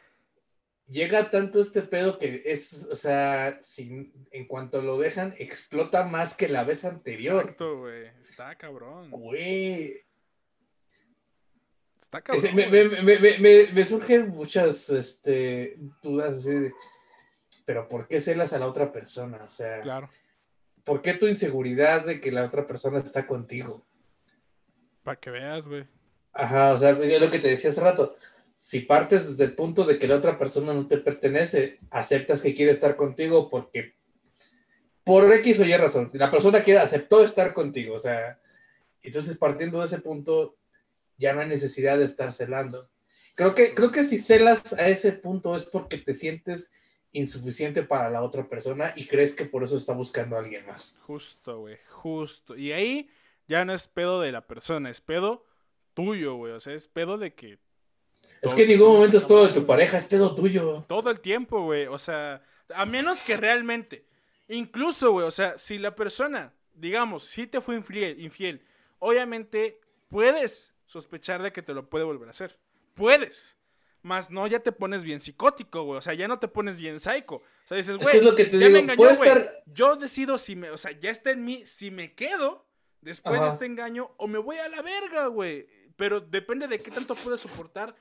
llega tanto este pedo que es, o sea, sin, en cuanto lo dejan, explota más que la vez anterior. Exacto, güey. Está cabrón. Güey. Está cabrón. me, me, me, surgen muchas este, dudas así de, pero ¿por qué celas a la otra persona? O sea, claro. ¿por qué tu inseguridad de que la otra persona está contigo? Para que veas, güey. Ajá, o sea, lo que te decía hace rato si partes desde el punto de que la otra persona no te pertenece, aceptas que quiere estar contigo porque por X o Y razón, la persona que aceptó estar contigo, o sea, entonces partiendo de ese punto, ya no hay necesidad de estar celando. Creo que, creo que si celas a ese punto es porque te sientes insuficiente para la otra persona y crees que por eso está buscando a alguien más. Justo, güey, justo. Y ahí ya no es pedo de la persona, es pedo tuyo, güey. O sea, es pedo de que. Es que en ningún momento es pedo de tu pareja, es pedo tuyo. Todo el tiempo, güey. O sea, a menos que realmente Incluso, güey, o sea, si la persona, digamos, si te fue infiel, infiel, obviamente puedes sospechar de que te lo puede volver a hacer. Puedes. Más no, ya te pones bien psicótico, güey. O sea, ya no te pones bien psycho. O sea, dices, güey, ya me engañó, güey. Yo decido si me, o sea, ya está en mí, si me quedo después de este engaño o me voy a la verga, güey. Pero depende de qué tanto puedes soportar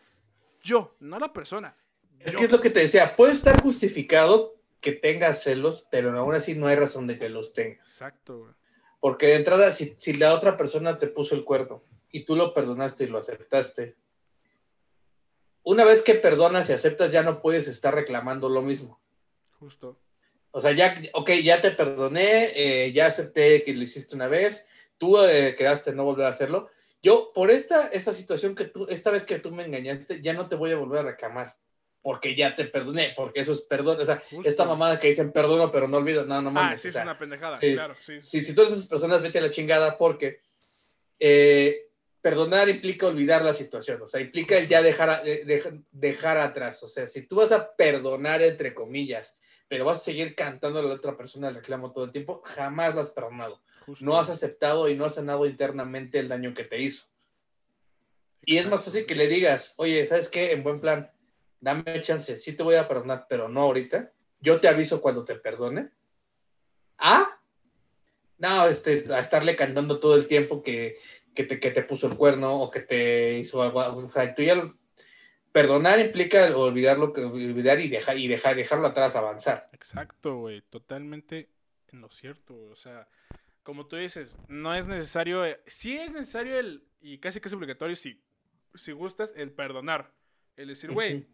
yo, no la persona. Es que es lo que te decía, puede estar justificado que tengas celos, pero aún así no hay razón de que los tengas. Exacto, güey. Porque de entrada, si, la otra persona te puso el cuerno y tú lo perdonaste y lo aceptaste, una vez que perdonas y aceptas, ya no puedes estar reclamando lo mismo. Justo. O sea, ya, ok, ya te perdoné, eh, ya acepté que lo hiciste una vez, tú eh, quedaste no volver a hacerlo. Yo, por esta, esta situación que tú, esta vez que tú me engañaste, ya no te voy a volver a reclamar porque ya te perdoné, porque eso es perdón, o sea, esta mamada que dicen perdono, pero no olvido, no, no ah, mames. Ah, sí, es una pendejada, claro, sí. Si, si todas esas personas vete a la chingada porque eh, perdonar implica olvidar la situación, o sea, implica ya dejar, dejar atrás, o sea, si tú vas a perdonar, entre comillas, pero vas a seguir cantando a la otra persona el reclamo todo el tiempo, jamás lo has perdonado. No has aceptado y no has sanado internamente el daño que te hizo. Y es más fácil que le digas, oye, ¿sabes qué? En buen plan, dame chance, sí te voy a perdonar, pero no ahorita. Yo te aviso cuando te perdone. ¿Ah? No, este, a estarle cantando todo el tiempo que, que, te, que te puso el cuerno o que te hizo algo. O sea, tú ya perdonar implica olvidar lo que olvidar y dejar y dejar dejarlo atrás avanzar. Exacto, güey, totalmente en lo cierto, O sea, como tú dices, no es necesario, eh, sí es necesario el y casi que es obligatorio si si gustas el perdonar, el decir, güey,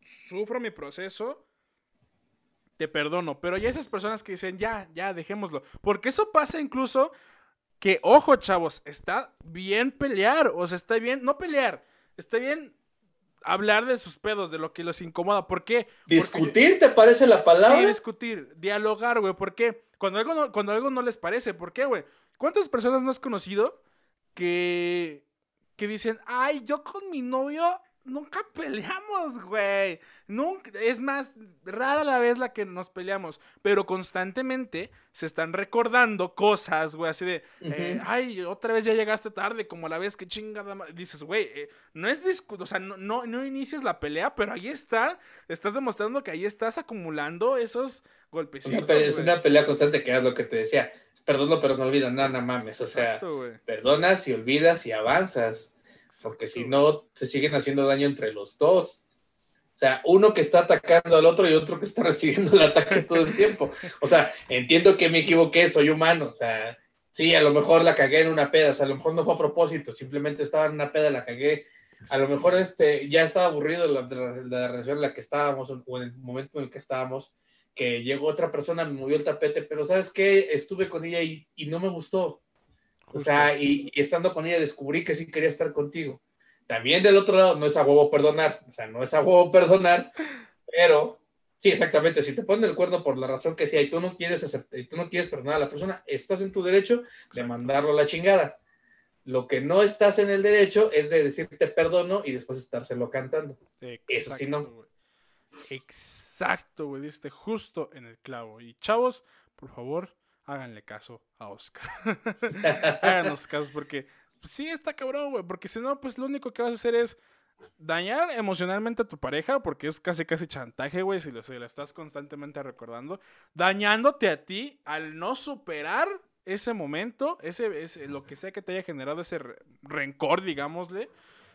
sufro mi proceso, te perdono. Pero ya esas personas que dicen, ya, ya, dejémoslo. Porque eso pasa incluso que, ojo, chavos, está bien pelear. O sea, está bien, no pelear, está bien hablar de sus pedos, de lo que los incomoda. ¿Por qué? ¿Discutir te parece la palabra? Sí, discutir, dialogar, güey. ¿Por qué? Cuando algo no, cuando algo no les parece, ¿por qué, güey? ¿Cuántas personas no has conocido que, que dicen, ay, yo con mi novio nunca peleamos, güey. Nunca, es más, rara la vez la que nos peleamos, pero constantemente se están recordando cosas, güey, así de, eh, ay, otra vez ya llegaste tarde, como la vez que chingada, dices, güey, eh, no es discuto, o sea, no, no, no inicias la pelea, pero ahí está, estás demostrando que ahí estás acumulando esos golpecitos. es una pelea constante, que es lo que te decía, perdono, pero no olvidas, nada, no mames, o sea, perdonas y olvidas y avanzas porque si no, se siguen haciendo daño entre los dos. O sea, uno que está atacando al otro y otro que está [laughs] recibiendo el ataque todo el tiempo. O sea, entiendo que me equivoqué, soy humano. O sea, sí, a lo mejor la cagué en una peda, o sea, a lo mejor no fue a propósito, simplemente estaba en una peda, la cagué. A lo mejor este, ya estaba aburrido de la, relación en la que estábamos o en el momento en el que estábamos, que llegó otra persona, me movió el tapete, pero ¿sabes qué? Estuve con ella y, y no me gustó. O sea, y, estando con ella descubrí que sí quería estar contigo. También del otro lado, no es a huevo perdonar, o sea, no es a huevo perdonar, pero sí, exactamente, si te ponen el cuerno por la razón que sea y tú no quieres aceptar, y tú no quieres perdonar a la persona, estás en tu derecho de mandarlo a la chingada. Lo que no estás en el derecho es de decirte perdono y después estárselo cantando. Eso sí no. Exacto, güey, diste justo en el clavo. Y chavos, por favor, háganle caso a Oscar. [laughs] [laughs] Háganos caso porque pues, sí está cabrón, güey. Porque si no, pues lo único que vas a hacer es dañar emocionalmente a tu pareja, porque es casi casi chantaje, güey, si lo, si lo estás constantemente recordando. Dañándote a ti al no superar ese momento, ese, ese, lo que sea que te haya generado ese rencor, digámosle.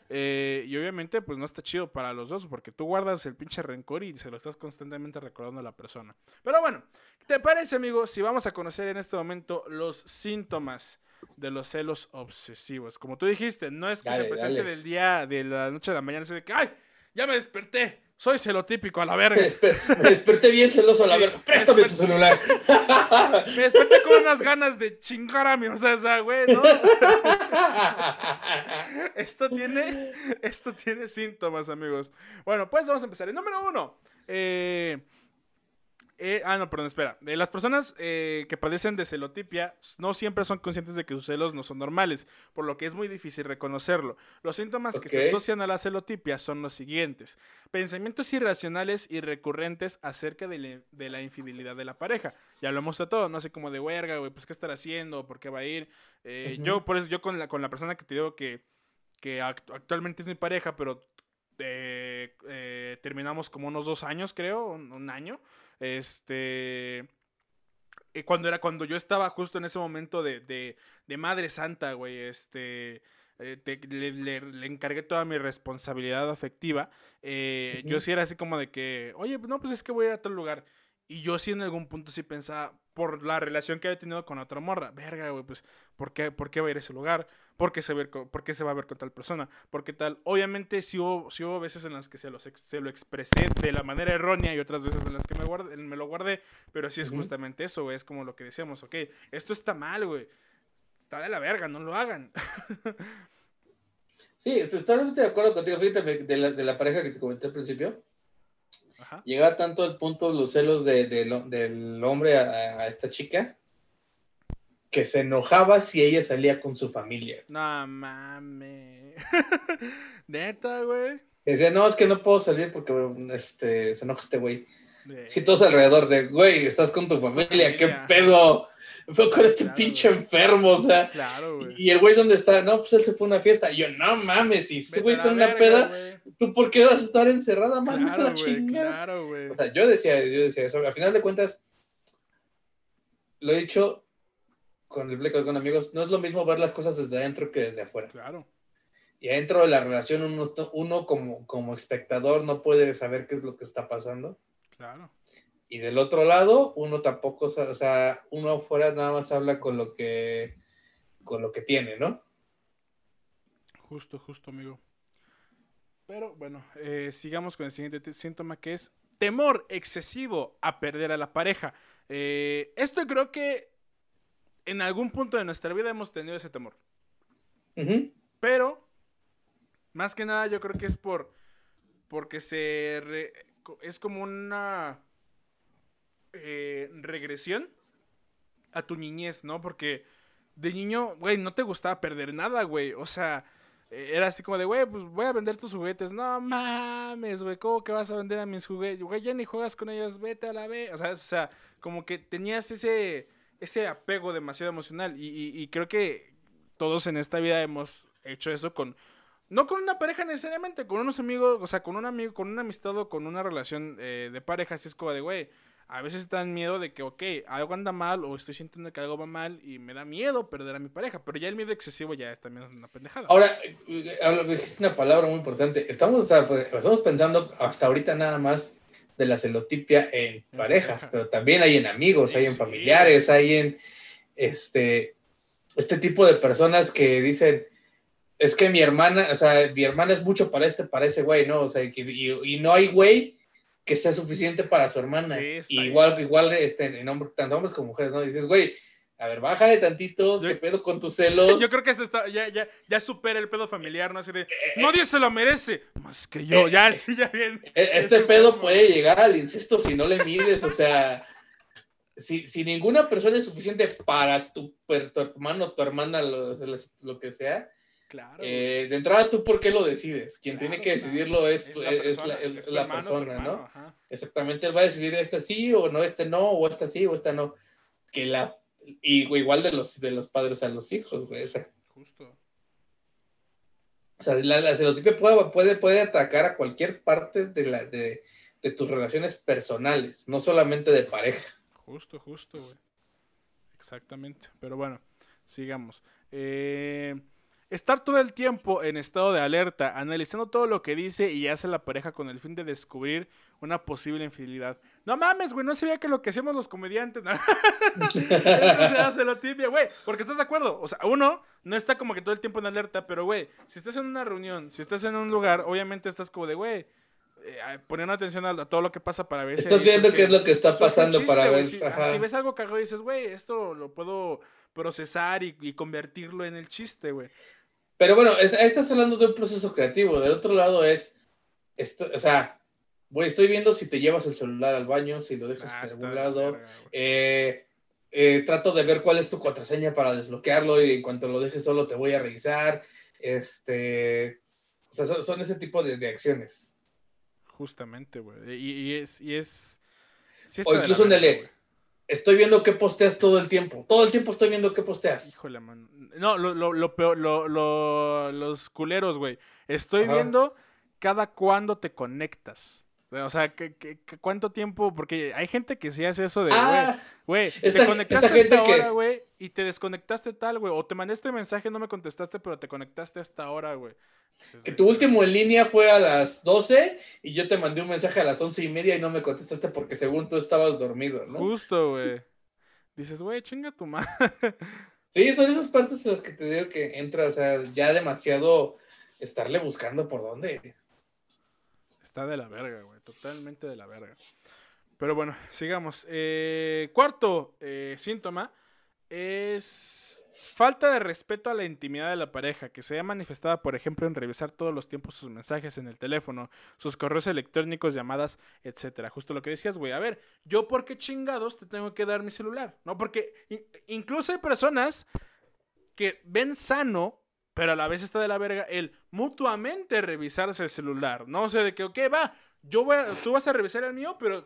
Eh, y obviamente, pues no está chido para los dos, porque tú guardas el pinche rencor y se lo estás constantemente recordando a la persona. Pero bueno, ¿te parece, amigo, si vamos a conocer en este momento los síntomas de los celos obsesivos? Como tú dijiste, no es que se presente del día, de la noche a la mañana, se de que, ¡ay! Ya me desperté. Soy celotípico a la verga. Me, desperté bien celoso a la verga. Préstame tu celular. [laughs] me desperté con unas ganas de chingar a mi, o sea, güey, ¿no? [laughs] esto tiene, esto tiene síntomas, amigos. Bueno, pues vamos a empezar. El número uno. Eh, eh, ah, no, perdón, espera. Eh, las personas eh, que padecen de celotipia no siempre son conscientes de que sus celos no son normales, por lo que es muy difícil reconocerlo. Los síntomas que se asocian a la celotipia son los siguientes. Pensamientos irracionales y recurrentes acerca de, la infidelidad de la pareja. Ya lo hemos tratado, no sé cómo de huerga, güey, pues qué estar haciendo, por qué va a ir. Yo, por eso, yo con la, con la persona que te digo que, que actualmente es mi pareja, pero terminamos como unos dos años, creo, un año. Este. Eh, cuando era cuando yo estaba justo en ese momento de, de, Madre Santa, güey, este. Eh, le, encargué toda mi responsabilidad afectiva. Eh, yo sí era así como de que, oye, no, pues es que voy a ir a tal lugar. Y yo sí en algún punto sí pensaba, por la relación que había tenido con otra morra, verga, güey, pues, ¿por qué, ¿por qué va a ir a ese lugar? ¿Por qué, se, ¿Por qué se va a ver con tal persona? ¿Por qué tal? Obviamente sí hubo, sí hubo veces en las que se, los, se lo expresé de la manera errónea y otras veces en las que me, guardé, me lo guardé, pero sí es justamente eso, güey, es como lo que decíamos, ok, esto está mal, güey, está de la verga, no lo hagan. [laughs] sí, estoy totalmente de acuerdo contigo, fíjate, de la, de la pareja que te comenté al principio Llega tanto el punto los celos del hombre a, esta chica que se enojaba si ella salía con su familia. No mames. [laughs] Neta, güey. Decía, no, es que no puedo salir porque este, se enoja este güey. Y todos alrededor de, güey, estás con tu familia, qué pedo. Fue con este pinche enfermo, o sea. Claro, güey. Y el güey, ¿dónde está? No, pues él se fue a una fiesta. Y yo, no mames, si ese güey está en una peda, ¿tú por qué vas a estar encerrada, mano? Claro, güey, claro, güey. O sea, yo decía, yo decía eso. Al final de cuentas, lo he dicho con el bleco con amigos, no es lo mismo ver las cosas desde adentro que desde afuera. Claro. Y adentro de la relación, uno, uno como, como espectador no puede saber qué es lo que está pasando. Claro. Y del otro lado, uno tampoco, o sea, uno afuera nada más habla con lo que, con lo que tiene, ¿no? Justo, justo, amigo. Pero bueno, eh, sigamos con el siguiente síntoma que es temor excesivo a perder a la pareja. Eh, esto creo que en algún punto de nuestra vida hemos tenido ese temor. Pero, más que nada, yo creo que es por. Porque se. es como una eh, regresión a tu niñez, ¿no? Porque de niño, güey, no te gustaba perder nada, güey. O sea, eh, era así como de, güey, pues voy a vender tus juguetes. No mames, güey, ¿cómo que vas a vender a mis juguetes? Güey, ya ni juegas con ellos, vete a la vez. O sea, o sea, como que tenías ese, ese apego demasiado emocional. Y, creo que todos en esta vida hemos hecho eso con, no con una pareja necesariamente, con unos amigos, o sea, con un amigo, con un amistad o con una relación eh, de pareja, así es como de, güey, a veces te dan miedo de que, ok, algo anda mal o estoy sintiendo que algo va mal y me da miedo perder a mi pareja, pero ya el miedo excesivo ya es también una pendejada. Ahora, eh, dijiste una palabra muy importante. Estamos, pues, estamos pensando hasta ahorita nada más de la celotipia en parejas, pero también hay en amigos, hay en familiares, hay en este, este tipo de personas que dicen, es que mi hermana, o sea, mi hermana es mucho para este, para ese güey, ¿no? O sea, y, y no hay güey que sea suficiente para su hermana. igual, igual este, en hombre, tanto hombres como mujeres, ¿no? dices, güey, a ver, bájale tantito, ¿qué pedo con tus celos? Yo creo que esto está, ya, ya, ya supera el pedo familiar, ¿no? Así de, eh, eh, nadie se lo merece, más que yo, eh, ya, sí, ya bien. Este, este pedo puede llegar al incesto si no le mides, o sea, si, si ninguna persona es suficiente para tu, tu hermano, tu hermana, lo, lo que sea, eh, de entrada, ¿tú por qué lo decides? Quien tiene que decidirlo es, la persona, ¿no? Exactamente, él va a decidir este sí o no, este no, o esta sí o esta no. Que la, y igual de los, de los padres a los hijos, güey. Justo. O sea, la, la puede, puede, puede, atacar a cualquier parte de, la, de, de tus relaciones personales, no solamente de pareja. Justo, justo, güey. Exactamente. Pero bueno, sigamos. Eh, Estar todo el tiempo en estado de alerta, analizando todo lo que dice y hace la pareja con el fin de descubrir una posible infidelidad. No mames, güey, no sabía que lo que hacemos los comediantes. ¿no? [laughs] se hace lo tibia, güey. Porque estás de acuerdo. O sea, uno no está como que todo el tiempo en alerta, pero, güey, si estás en una reunión, si estás en un lugar, obviamente estás como de, güey, eh, poniendo atención a, todo lo que pasa para ver Estás viendo qué es lo que está pasando para ver. Si, ves algo cagado dices, güey, esto lo puedo procesar y, convertirlo en el chiste, güey. Pero bueno, estás hablando de un proceso creativo. Del otro lado es, esto, o sea, güey, estoy viendo si te llevas el celular al baño, si lo dejas ah, en algún lado. eh, eh, trato de ver cuál es tu contraseña para desbloquearlo y en cuanto lo dejes solo te voy a revisar. Este, o sea, son, ese tipo de, acciones. Justamente, güey. Y, es... Y es o incluso en el... Estoy viendo qué posteas todo el tiempo. Todo el tiempo estoy viendo qué posteas. Híjole, man. No, lo, lo, lo peor, lo, los culeros, güey. Estoy viendo cada cuándo te conectas. O sea, ¿qué, cuánto tiempo? Porque hay gente que sí hace eso de, güey, ah, te conectaste a esta hora, güey, y te desconectaste tal, güey. O te mandé este mensaje, no me contestaste, pero te conectaste a esta hora, güey. Que tu último en línea fue a las 12 y yo te mandé un mensaje a las once y media y no me contestaste porque según tú estabas dormido, ¿no? Justo, güey. Dices, güey, chinga tu madre. [laughs] Sí, son esas partes en las que te digo que entra, o sea, ya demasiado estarle buscando por dónde. Está de la verga, güey. Totalmente de la verga. Pero bueno, sigamos. Eh, cuarto eh, síntoma es falta de respeto a la intimidad de la pareja, que se ha manifestada, por ejemplo, en revisar todos los tiempos sus mensajes en el teléfono, sus correos electrónicos, llamadas, etcétera. Justo lo que decías, güey. A ver, yo por qué chingados te tengo que dar mi celular, ¿no? Porque incluso hay personas que ven sano pero a la vez está de la verga el mutuamente revisarse el celular. No sé, de que, ok, va, yo voy tú vas a revisar el mío, pero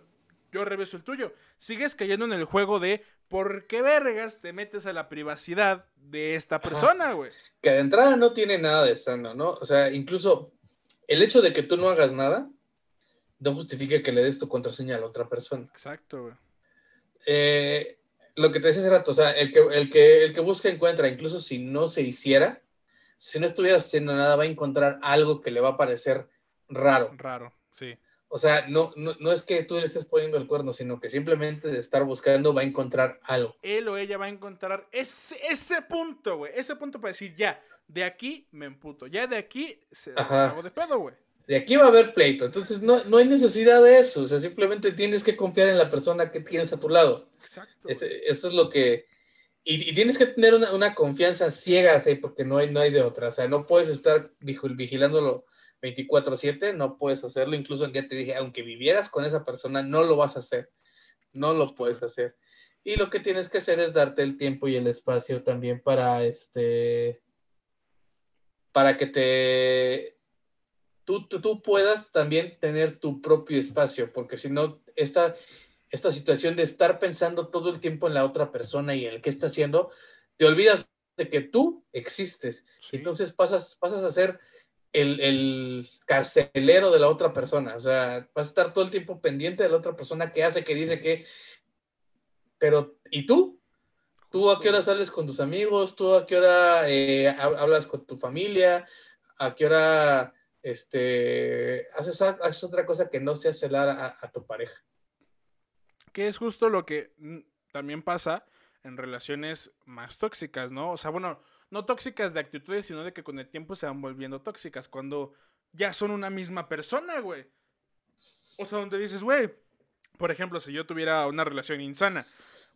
yo reviso el tuyo. Sigues cayendo en el juego de por qué vergas te metes a la privacidad de esta persona, güey. Que de entrada no tiene nada de sano, ¿no? O sea, incluso el hecho de que tú no hagas nada no justifica que le des tu contraseña a la otra persona. Exacto, güey. Eh, lo que te decía hace rato, o sea, el que, el, que, el que busca encuentra, incluso si no se hiciera, si no estuviera haciendo nada, va a encontrar algo que le va a parecer raro. Raro, sí. O sea, no, no, es que tú le estés poniendo el cuerno, sino que simplemente de estar buscando va a encontrar algo. Él o ella va a encontrar ese, ese punto, güey. Ese punto para decir, ya, de aquí me emputo. Ya de aquí se hago de pedo, güey. De aquí va a haber pleito. Entonces no, no hay necesidad de eso. O sea, simplemente tienes que confiar en la persona que tienes a tu lado. Exacto. eso es lo que, y, tienes que tener una, confianza ciega, ¿sí? porque no hay, no hay de otra. O sea, no puedes estar vigilándolo 24/7, no puedes hacerlo. Incluso día te dije, aunque vivieras con esa persona, no lo vas a hacer. No lo puedes hacer. Y lo que tienes que hacer es darte el tiempo y el espacio también para este para que te tú, tú, tú puedas también tener tu propio espacio, porque si no, esta, esta situación de estar pensando todo el tiempo en la otra persona y en el que está haciendo, te olvidas de que tú existes. Entonces pasas, pasas a ser el, carcelero de la otra persona. O sea, vas a estar todo el tiempo pendiente de la otra persona que hace, que dice que... Pero, ¿y tú? ¿Tú a qué hora sales con tus amigos? ¿Tú a qué hora eh, hablas con tu familia? ¿A qué hora este, haces, haces otra cosa que no sea celar a tu pareja? Que es justo lo que mm, también pasa en relaciones más tóxicas, ¿no? O sea, bueno, no tóxicas de actitudes, sino de que con el tiempo se van volviendo tóxicas, cuando ya son una misma persona, güey. O sea, donde dices, güey, por ejemplo, si yo tuviera una relación insana,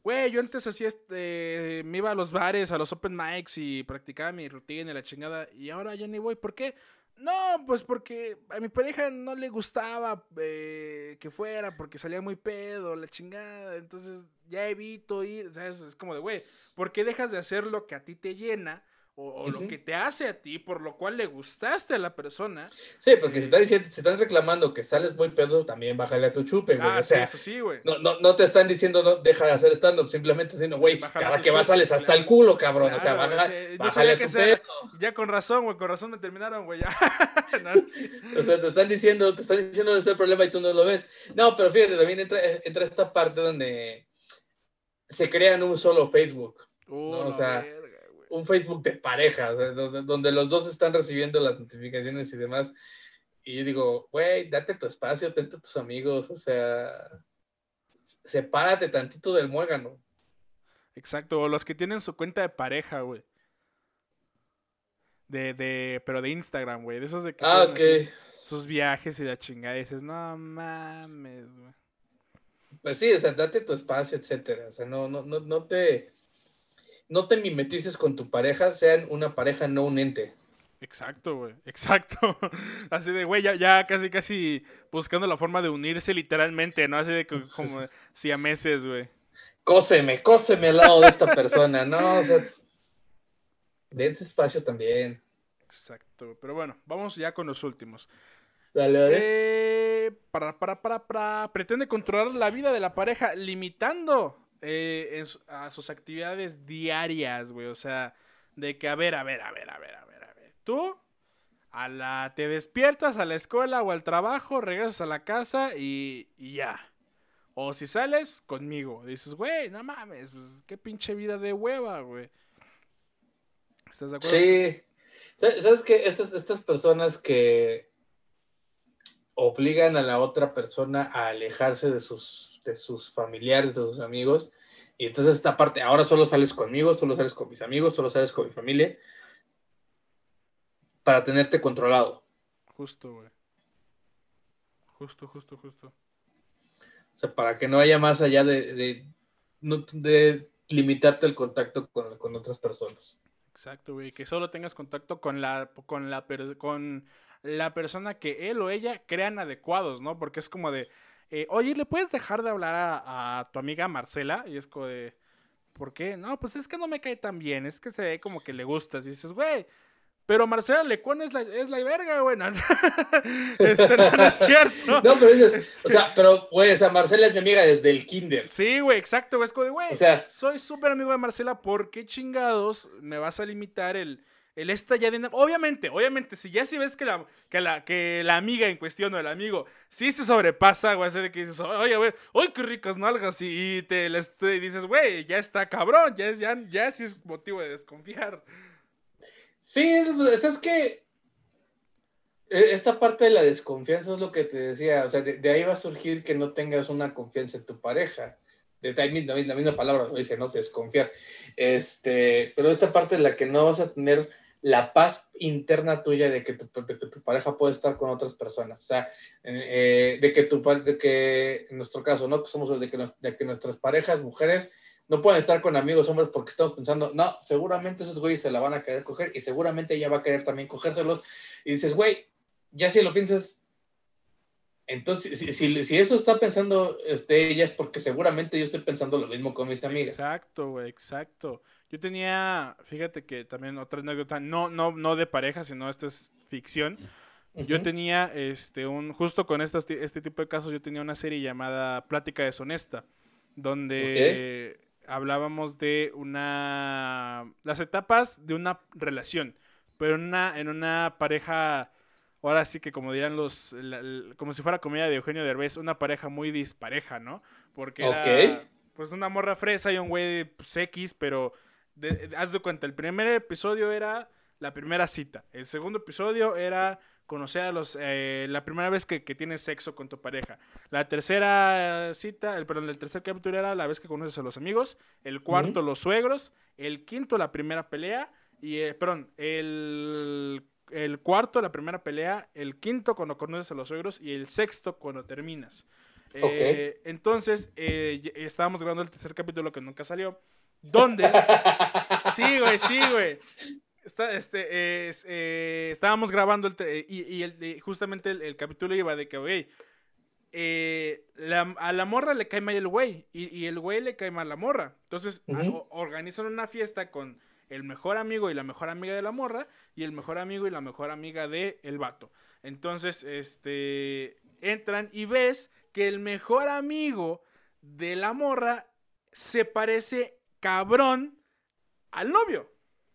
güey, yo antes hacía este, me iba a los bares, a los open mics y practicaba mi rutina y la chingada, y ahora ya ni voy, ¿por qué? No, pues porque a mi pareja no le gustaba eh, que fuera, porque salía muy pedo, la chingada. Entonces ya evito ir, sea, es como de, güey, ¿por qué dejas de hacer lo que a ti te llena? O, lo que te hace a ti, por lo cual le gustaste a la persona. Sí, porque si, están diciendo, están reclamando que sales muy pedo, también bájale a tu chupe, güey. Ah, o sea, eso sí, güey. No, no, no, te están diciendo, no, deja de hacer stand-up, simplemente diciendo, güey, cada que vas sales hasta el culo, cabrón. o sea, bájale a tu pedo. Ya con razón, güey, con razón me terminaron, güey, ya. [laughs] O sea, te están diciendo, te están diciendo este problema y tú no lo ves. No, pero fíjate, también entra, entra esta parte donde se crean un solo Facebook. Uh, ¿no? O sea, un Facebook de pareja, donde, los dos están recibiendo las notificaciones y demás. Y yo digo, güey, date tu espacio, tente a tus amigos, o sea, sepárate tantito del muégano. Exacto, o los que tienen su cuenta de pareja, güey. De, de, pero de Instagram, güey, de esos de que... Ah, ok. sus viajes y la chingada. Y dices, no mames, güey. Pues sí, o sea, date tu espacio, etcétera. O sea, no, no, no, no te. No te mimetices con tu pareja, sean una pareja, no un ente. Exacto, güey. [laughs] Exacto. Así de, güey, ya, ya casi, casi buscando la forma de unirse literalmente, ¿no? Así de como si a meses, güey. Cóseme, cóseme al lado de esta persona, ¿no? O sea, dense espacio también. Exacto. Pero bueno, vamos ya con los últimos. Dale, dale. Eh, para, para, para, para. Pretende controlar la vida de la pareja limitando eh, a sus actividades diarias, güey. O sea, de que, a ver, a ver, a ver, a ver, a ver, a ver. Tú a la, te despiertas a la escuela o al trabajo, regresas a la casa y, y ya. O si sales, conmigo. Dices, güey, no mames, pues qué pinche vida de hueva, güey. ¿Estás de acuerdo? Sí. ¿Sabes qué? Estas, estas personas que obligan a la otra persona a alejarse de sus, de sus familiares, de sus amigos, y entonces esta parte, ahora solo sales conmigo, solo sales con mis amigos, solo sales con mi familia, para tenerte controlado. Justo, güey. Justo, justo, justo. O sea, para que no haya más allá de, de, limitarte el contacto con, con otras personas. Exacto, güey. Que solo tengas contacto con la, con la, per- con la persona que él o ella crean adecuados, ¿no? Porque es como de, eh, oye, ¿le puedes dejar de hablar a, a tu amiga Marcela? Y es como de, ¿por qué? No, pues es que no me cae tan bien, es que se ve como que le gustas. Y dices, güey, pero Marcela Lecón es la, es la verga, güey. No, [laughs] Este, no, no es cierto. No, pero dices, o sea, pero, güey, o sea, Marcela es mi amiga desde el kinder. Sí, güey, exacto, güey. Es como de, güey, O sea- soy súper amigo de Marcela, ¿por qué chingados me vas a limitar el, el esta ya de... Obviamente, obviamente, si ya si ves que la, que la, que la amiga en cuestión o el amigo sí se sobrepasa, güey, así de que dices, oye, güey, ¡ay, qué ricas nalgas! Y, y te, les- te dices, güey, ya está cabrón, ya, es, ya, ya sí es motivo de desconfiar. Sí, es, es que eh, esta parte de la desconfianza es lo que te decía, o sea, de, ahí va a surgir que no tengas una confianza en tu pareja. De misma- la misma palabra lo dice, no desconfiar. Este, pero esta parte en la que no vas a tener la paz interna tuya de que tu, pareja puede estar con otras personas. O sea, eh, de que tu de que en nuestro caso, ¿no? Somos de que, de que nuestras parejas, mujeres, no pueden estar con amigos hombres porque estamos pensando, no, seguramente esos güeyes se la van a querer coger y seguramente ella va a querer también cogérselos. Y dices, güey, ya si lo piensas, entonces, si, si, eso está pensando este, ella es porque seguramente yo estoy pensando lo mismo con mis amigas. Exacto, exacto. Yo tenía, fíjate que también otra anécdota, no, no, no de pareja, sino esta es ficción. Yo tenía, este, un, justo con estas este tipo de casos, yo tenía una serie llamada Plática deshonesta, donde hablábamos de una, las etapas de una relación, pero en una, en una pareja, ahora sí que como dirán los, la- la- como si fuera comedia de Eugenio Derbez, una pareja muy dispareja, ¿no? Porque era, Ok. pues, una morra fresa y un güey, pues, X, pero de- de- haz de cuenta, el primer episodio era la primera cita, el segundo episodio era conocer a los, eh, la primera vez que, que tienes sexo con tu pareja. La tercera cita, el, perdón, el tercer capítulo era la vez que conoces a los amigos. El cuarto, los suegros. El quinto, la primera pelea. Y, eh, perdón, el, el cuarto, la primera pelea. El quinto, cuando conoces a los suegros. Y el sexto, cuando terminas. Eh, Entonces, eh, estábamos grabando el tercer capítulo que nunca salió. Donde [laughs] Sí, güey, sí, güey. Está, este, es, eh, estábamos grabando el y, y el- y justamente el, el capítulo iba de que, güey, a la morra le cae mal el güey y, y el güey le cae mal a la morra. Entonces organizan una fiesta con el mejor amigo y la mejor amiga de la morra y el mejor amigo y la mejor amiga de el vato. Entonces, este, entran y ves que el mejor amigo de la morra se parece cabrón al novio.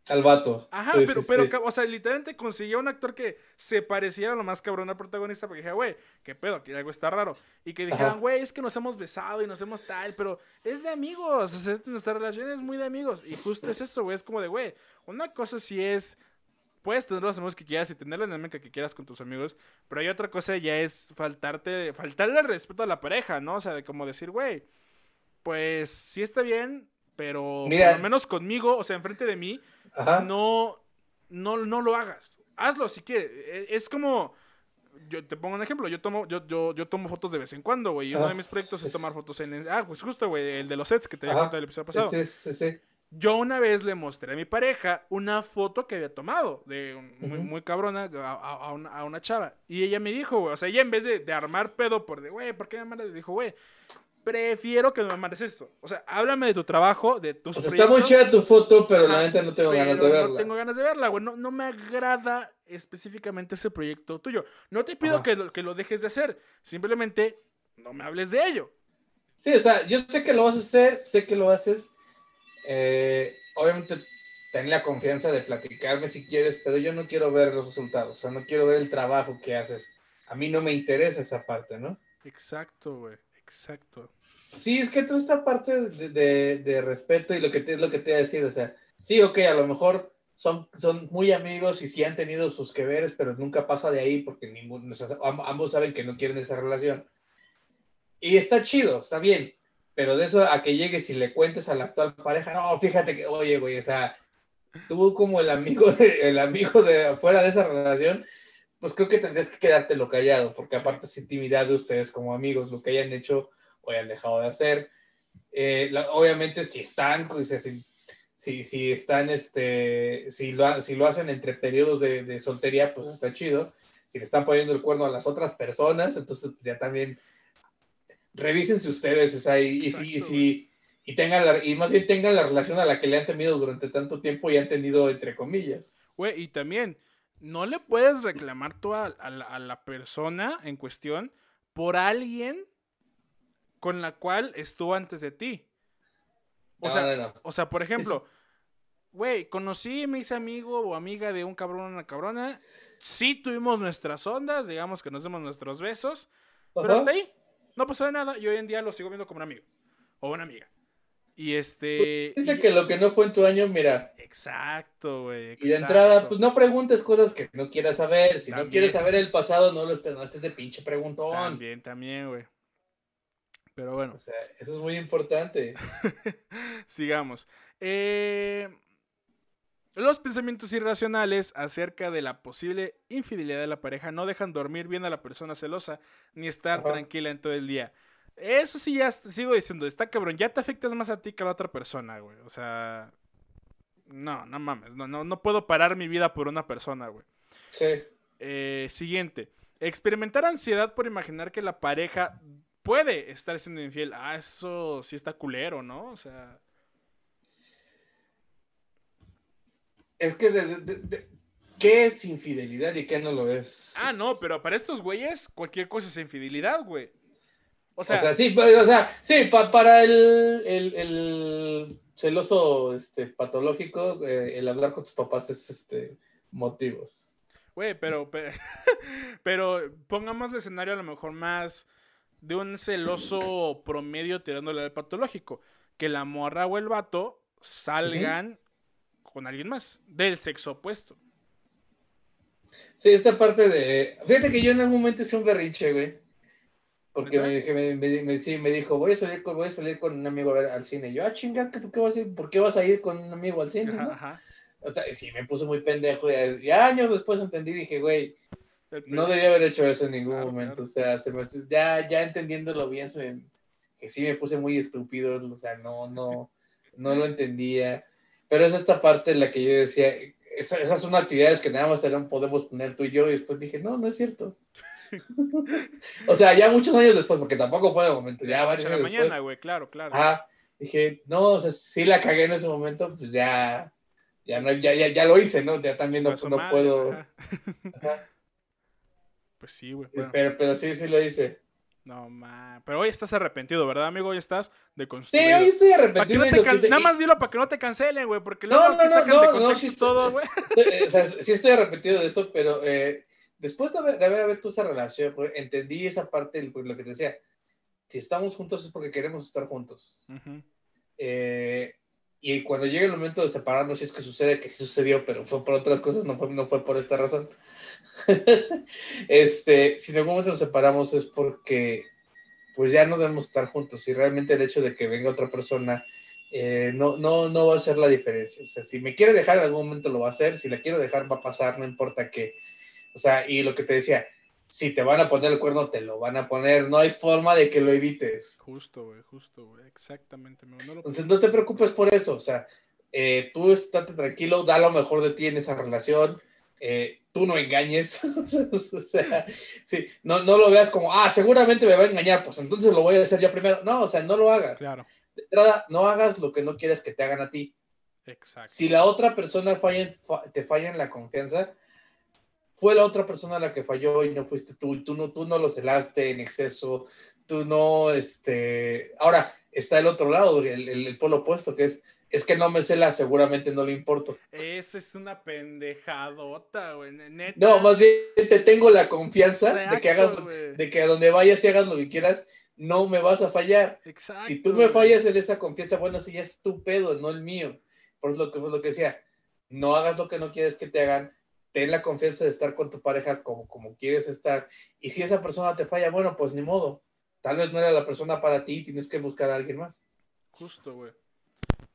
Al vato. Ajá, Sí, pero, sí, pero, sí. o sea, literalmente consiguió un actor que se pareciera lo más cabrón al protagonista, porque dije, güey, qué pedo, que algo está raro. Y que dijeran, güey, es que nos hemos besado y nos hemos tal, pero es de amigos, o sea, nuestra relación es muy de amigos. Y justo es eso, güey, es como de, güey, una cosa sí es, puedes tener los amigos que quieras y tener la dinámica que quieras con tus amigos, pero hay otra cosa ya es faltarte, faltarle el respeto a la pareja, ¿no? O sea, de como decir, güey, pues sí está bien, pero Mira. por lo menos conmigo, o sea, enfrente de mí, Ajá. no, no, no lo hagas. Hazlo si quieres. E- Es como, yo te pongo un ejemplo, yo tomo, yo, yo, yo tomo fotos de vez en cuando, güey. Y uno de mis proyectos es tomar fotos en. Ah, pues justo, güey, el de los sets que te había contado el episodio pasado. Sí, sí, sí, Yo una vez le mostré a mi pareja una foto que había tomado de muy, muy cabrona a, una, a, una, chava. Y ella me dijo, güey, o sea, ella en vez de, de armar pedo por de, güey, ¿por qué me mandas? Dijo, güey, prefiero que no me mandes esto. O sea, háblame de tu trabajo, de tus O sea, está muy chida tu foto, pero la neta no tengo ganas de verla. No tengo ganas de verla, güey. No, no, me agrada específicamente ese proyecto tuyo. No te pido que lo, que lo dejes de hacer. Simplemente no me hables de ello. Sí, o sea, yo sé que lo vas a hacer, sé que lo haces. Eh, obviamente, ten la confianza de platicarme si quieres, pero yo no quiero ver los resultados. O sea, no quiero ver el trabajo que haces. A mí no me interesa esa parte, ¿no? Exacto, güey. Exacto. Sí, es que toda esta parte de, respeto y lo que te, es lo que te voy a decir, o sea, sí, ok, a lo mejor son, son muy amigos y sí han tenido sus que veres, pero nunca pasa de ahí porque ninguno, ambos saben que no quieren esa relación. Y está chido, está bien, pero de eso a que llegues y le cuentes a la actual pareja, no, fíjate que, oye, güey, o sea, tú como el amigo [laughs] de, el amigo de fuera de esa relación, pues creo que tendrías que quedártelo callado, porque aparte es intimidad de ustedes como amigos, lo que hayan hecho o hayan dejado de hacer. Eh, obviamente, si están, pues, si, si, están, este, si lo, si lo hacen entre periodos de, de, soltería, pues está chido. Si le están poniendo el cuerno a las otras personas, entonces ya también revísense ustedes, y, y, si, y, si, y, tengan la, y más bien tengan la relación a la que le han tenido durante tanto tiempo y han tenido entre comillas. Güey, y también, no le puedes reclamar tú a, a la persona en cuestión por alguien con la cual estuvo antes de ti. O, sea, o sea, por ejemplo, güey, conocí, me hice amigo o amiga de un cabrón o una cabrona. Sí tuvimos nuestras ondas, digamos que nos dimos nuestros besos, pero hasta ahí no pasó de nada y hoy en día lo sigo viendo como un amigo o una amiga. Y este. Dice que lo que no fue en tu año, mira. Exacto, güey. Y de entrada, pues no preguntes cosas que no quieras saber. Si no quieres saber el pasado, no lo estés, no estés de pinche preguntón. También, también, güey. Pero bueno. O sea, eso es muy importante. [laughs] Sigamos. Eh, los pensamientos irracionales acerca de la posible infidelidad de la pareja no dejan dormir bien a la persona celosa ni estar tranquila en todo el día. Eso sí, ya sigo diciendo, está cabrón, ya te afectas más a ti que a la otra persona, güey. O sea, no, no mames, no, no, no puedo parar mi vida por una persona, güey. Sí. Eh, siguiente, experimentar ansiedad por imaginar que la pareja puede estar siendo infiel. Ah, eso sí está culero, ¿no? O sea. Es que desde, ¿qué es infidelidad y qué no lo es? Ah, no, pero para estos güeyes cualquier cosa es infidelidad, güey. O sea, o sea sí, o sea, sí, para el, el, celoso este, patológico, eh, el hablar con tus papás es este motivos. Güey, pero, pero, [laughs] pero pongamos el escenario a lo mejor más de un celoso promedio tirándole al patológico. Que la morra o el vato salgan con alguien más, del sexo opuesto. Sí, esta parte de. Fíjate que yo en algún momento hice un berrinche, güey. Porque me, me, me, dijo, voy a, salir con, voy a salir con un amigo a ver, al cine. Y yo, ah, chinga, ¿por qué, vas a ir, ¿por qué vas a ir con un amigo al cine? Ajá, O sea, sí, me puse muy pendejo. Y, años después entendí, dije, güey, no debía haber hecho eso en ningún momento. O sea, ya, ya entendiéndolo bien, que sí me puse muy estúpido. O sea, no, no, no lo entendía. Pero es esta parte en la que yo decía, esas son actividades que nada más podemos poner tú y yo. Y después dije, no, no es cierto. [laughs] [laughs] o sea, ya muchos años después, porque tampoco fue de momento, ya varios años mañana, güey, claro, claro. Ah, dije, no, o sea, sí la cagué en ese momento, pues ya, ya, no, ya, ya, ya lo hice, ¿no? Ya también no, no puedo. Ajá. Pues sí, güey. Pero, pero sí, sí lo hice. No, ma. Pero hoy estás arrepentido, ¿verdad, amigo? Hoy estás de Sí, hoy estoy arrepentido. Nada más dilo para que no te cancelen, güey, porque luego no, no, sacan no, de no, sí todo, güey. [laughs] Eh, o sea, sí estoy arrepentido de eso, pero eh, después de haber, de haber esa relación, güey, entendí esa parte, pues, lo que te decía. Si estamos juntos es porque queremos estar juntos. eh, y cuando llegue el momento de separarnos, si es que sucede, que sí sucedió, pero fue por otras cosas, no fue, no fue por esta razón. [laughs] este, si en algún momento nos separamos es porque pues ya no debemos estar juntos y realmente el hecho de que venga otra persona eh, no, no, no va a hacer la diferencia. O sea, si me quiere dejar en algún momento lo va a hacer, si la quiero dejar va a pasar, no importa qué. O sea, y lo que te decía, si te van a poner el cuerno, te lo van a poner. No hay forma de que lo evites. Justo, güey, justo, güey. Exactamente. No Entonces no te preocupes por eso. O sea, eh, tú estate tranquilo, da lo mejor de ti en esa relación. Eh, tú no engañes. [laughs] o sea, sí, no, no lo veas como, ah, seguramente me va a engañar, pues entonces lo voy a hacer yo primero. No, o sea, no lo hagas. Claro. De entrada, no hagas lo que no quieres que te hagan a ti. Exacto. Si la otra persona falla, te falla en la confianza, fue la otra persona la que falló y no fuiste tú, tú no, tú no lo celaste en exceso, tú no, este, ahora está el otro lado, el, el, polo opuesto, que es, es que no me cela, seguramente no le importo. Esa es una pendejadota, güey, No, más bien te tengo la confianza de que hagas, de que a donde vayas y hagas lo que quieras, no me vas a fallar. Exacto, si tú me fallas en esa confianza, bueno, si ya es tu pedo, no el mío. Por lo que, lo que decía, no hagas lo que no quieres que te hagan, ten la confianza de estar con tu pareja como, como quieres estar. Y si esa persona te falla, bueno, pues ni modo. Tal vez no era la persona para ti, tienes que buscar a alguien más. Justo, güey.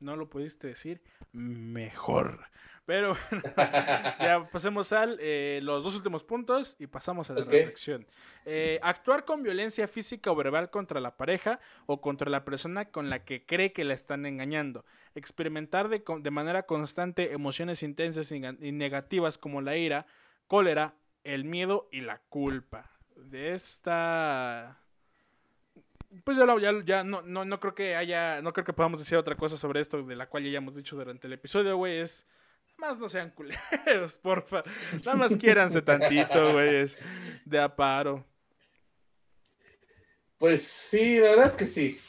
No lo pudiste decir mejor. Pero [laughs] [laughs] ya pasemos a eh, los dos últimos puntos y pasamos a la reflexión. Eh, actuar con violencia física o verbal contra la pareja o contra la persona con la que cree que la están engañando. Experimentar de, de manera constante emociones intensas y, negativas como la ira, cólera, el miedo y la culpa. De esta pues ya, ya, ya no, no, no, creo que haya, no creo que podamos decir otra cosa sobre esto de la cual ya hemos dicho durante el episodio, güey, es más no sean culeros, [laughs] porfa. Nada más quiéranse tantito, güeyes. De aparo. Pues sí, la verdad es que sí.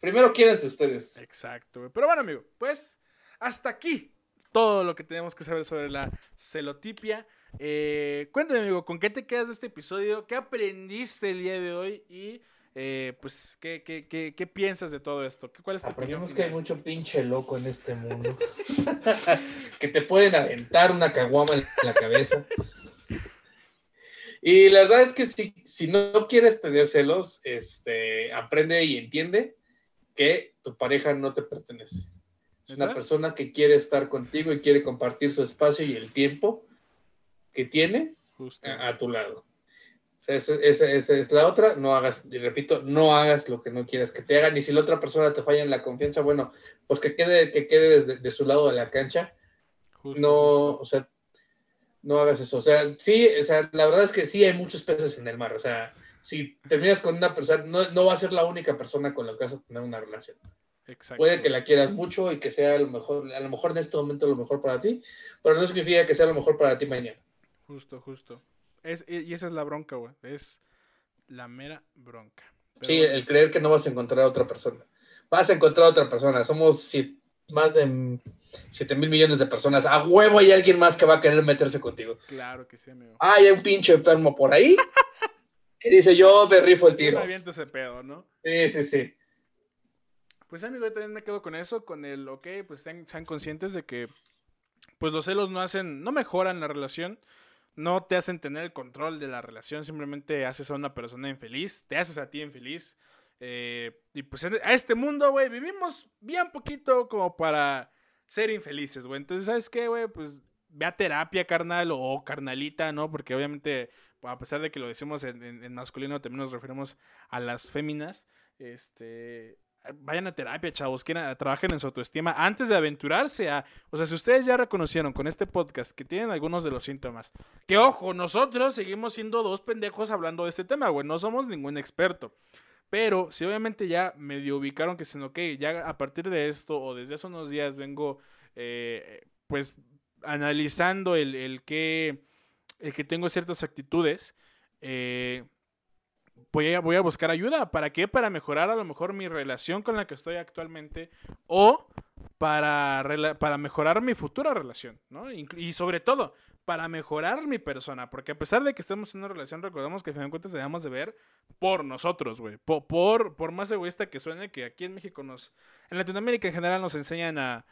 Primero quiéranse ustedes. Exacto, güey. Pero bueno, amigo, pues hasta aquí todo lo que tenemos que saber sobre la celotipia. Eh, cuéntame, amigo, ¿con qué te quedas de este episodio? ¿Qué aprendiste el día de hoy? Y eh, pues, ¿qué, qué, qué, qué, piensas de todo esto? ¿Cuál es Aprendemos que hay mucho pinche loco en este mundo. [laughs] que te pueden aventar una caguama en la cabeza. Y la verdad es que si, si no quieres tener celos, este, aprende y entiende que tu pareja no te pertenece. Es una persona que quiere estar contigo y quiere compartir su espacio y el tiempo que tiene a tu lado esa, es la otra, no hagas, y repito, no hagas lo que no quieras que te hagan, y si la otra persona te falla en la confianza, bueno, pues que quede, que quede desde de su lado de la cancha, no, o sea, no hagas eso, o sea, sí, o sea, la verdad es que sí hay muchos peces en el mar, o sea, si terminas con una persona, no, no va a ser la única persona con la que vas a tener una relación. Puede que la quieras mucho y que sea a lo mejor, a lo mejor en este momento lo mejor para ti, pero no significa que sea lo mejor para ti mañana. Justo, justo. Es, y esa es la bronca, güey. Es la mera bronca. sí, el creer que no vas a encontrar a otra persona. Vas a encontrar a otra persona. Somos más de 7 mil millones de personas. A huevo hay alguien más que va a querer meterse contigo. Claro que sí, amigo. Ah, hay un pinche enfermo por ahí. que dice, yo me rifo el tiro. me ese pedo, ¿no? Sí, sí, sí. Pues amigo, yo también me quedo con eso, con el, ok, pues sean, sean conscientes de que pues los celos no hacen, no mejoran la relación, no te hacen tener el control de la relación, simplemente haces a una persona infeliz, te haces a ti infeliz. Eh, y pues a este mundo, güey, vivimos bien poquito como para ser infelices, güey. Entonces, ¿sabes qué, güey? Pues ve terapia, carnal, o carnalita, ¿no? Porque obviamente, a pesar de que lo decimos en, en masculino, también nos referimos a las féminas. Este, vayan a terapia, chavos, quieran, trabajen en su autoestima antes de aventurarse a... O sea, si ustedes ya reconocieron con este podcast que tienen algunos de los síntomas, que ojo, nosotros seguimos siendo dos pendejos hablando de este tema, güey, no somos ningún experto. Pero si obviamente ya medio ubicaron que dicen, ok, ya a partir de esto o desde hace unos días vengo, eh, pues, analizando el, el, que, el que tengo ciertas actitudes, eh, voy a, voy a buscar ayuda. ¿Para qué? Para mejorar a lo mejor mi relación con la que estoy actualmente o para, para mejorar mi futura relación, ¿no? Y sobre todo, para mejorar mi persona, porque a pesar de que estemos en una relación, recordemos que al final de cuentas debemos de ver por nosotros, güey. Por, por, por, más egoísta que suene, que aquí en México nos, en Latinoamérica en general nos enseñan a,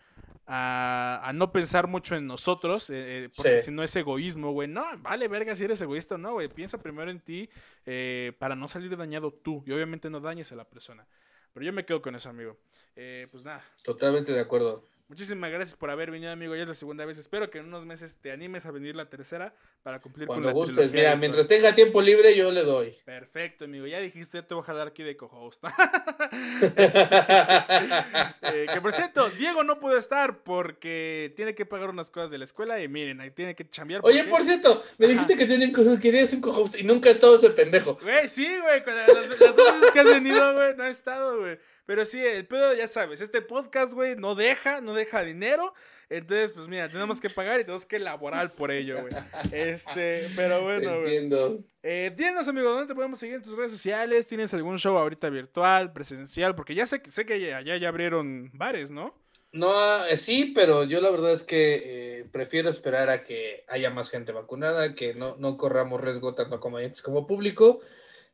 a, no pensar mucho en nosotros, eh, eh, porque si no es egoísmo, güey. No, vale verga si eres egoísta o no, güey. Piensa primero en ti eh, para no salir dañado tú y obviamente no dañes a la persona. Pero yo me quedo con eso, amigo. pues nada. Totalmente de acuerdo. Muchísimas gracias por haber venido, amigo. Ya es la segunda vez. Espero que en unos meses te animes a venir la tercera para cumplir Cuando con la gustes, trilogía mira, mientras tenga tiempo libre, yo le doy. Perfecto, amigo. Ya dijiste, te voy a jalar aquí de co-host. [laughs] [laughs] Eh, que por cierto, Diego no pudo estar porque tiene que pagar unas cosas de la escuela y miren, ahí tiene que chambear. Oye, porque- por cierto, me Ajá. dijiste que tienen cosas, querías un co-host y nunca ha estado ese pendejo. Güey, sí, güey. Las, las dos veces que has venido, güey, no ha estado, güey. Pero sí, el pedo, ya sabes, este podcast, güey, no deja, no deja dinero. Entonces, pues mira, tenemos que pagar y tenemos que elaborar por ello, güey. Este, pero bueno, güey. Entiendo. Eh, dinos, amigo, ¿dónde te podemos seguir en tus redes sociales? ¿Tienes algún show ahorita virtual, presencial? Porque ya sé, que- sé que allá ya abrieron bares, ¿no? No, eh, sí, pero yo la verdad es que eh, prefiero esperar a que haya más gente vacunada, que no, no corramos riesgo tanto como como público.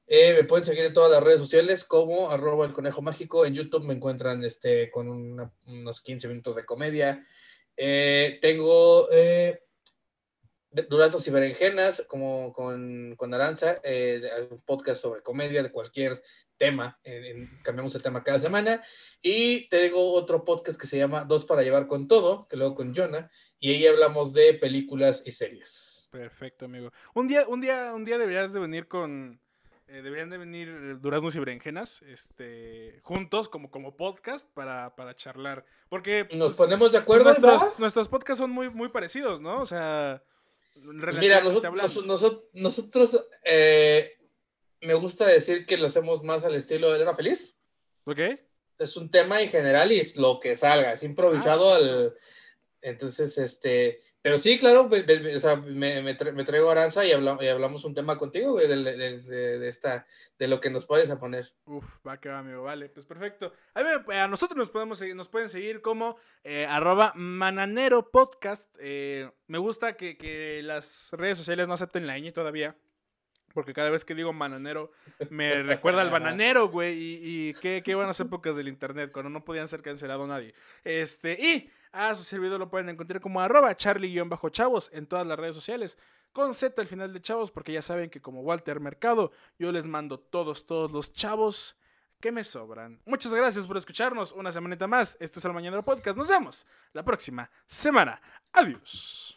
Eh, me pueden seguir en todas las redes sociales como arroba el conejo mágico. En YouTube me encuentran este, con unos 15 minutos de comedia. Eh, tengo eh, Duraznos y Berenjenas como con, con Aranza, eh, un podcast sobre comedia de cualquier tema. cambiamos el tema cada semana. Y tengo otro podcast que se llama Dos para llevar con todo, que luego con Jonah, y ahí hablamos de películas y series. Perfecto, amigo. Un día, un día, un día deberías de venir con. Eh, deberían de venir eh, Duraznos y Berenjenas, este, juntos, como, como podcast, para, para charlar. Porque Nos pues, ponemos de acuerdo. nuestros, ¿va? nuestros podcasts son muy, muy parecidos, ¿no? O sea, Pues Mira, nosotros, nosotros, nosotros eh, me gusta decir que lo hacemos más al estilo de Elena Feliz. ¿Ok? Es un tema en general y es lo que salga, es improvisado Ah. al... Entonces, este... Pero sí, claro, o sea, me, me, tra- me traigo Aranza y, habla- y hablamos un tema contigo, güey, de, de- de- esta, de lo que nos puedes poner. Uf, va que va, amigo. Vale, pues perfecto. A, a nosotros nos podemos seguir, nos pueden seguir como eh, arroba mananero podcast. Eh, me gusta que, que las redes sociales no acepten la ñ todavía. Porque cada vez que digo mananero me [laughs] recuerda al bananero, güey. Y, y qué, qué buenas épocas del internet, cuando no podían ser cancelado nadie. Este, y a su servidor lo pueden encontrar como arroba charlie-chavos en todas las redes sociales. Con Z al final de chavos, porque ya saben que como Walter Mercado, yo les mando todos, todos los chavos que me sobran. Muchas gracias por escucharnos una semanita más. Esto es el Mañanero Podcast. Nos vemos la próxima semana. Adiós.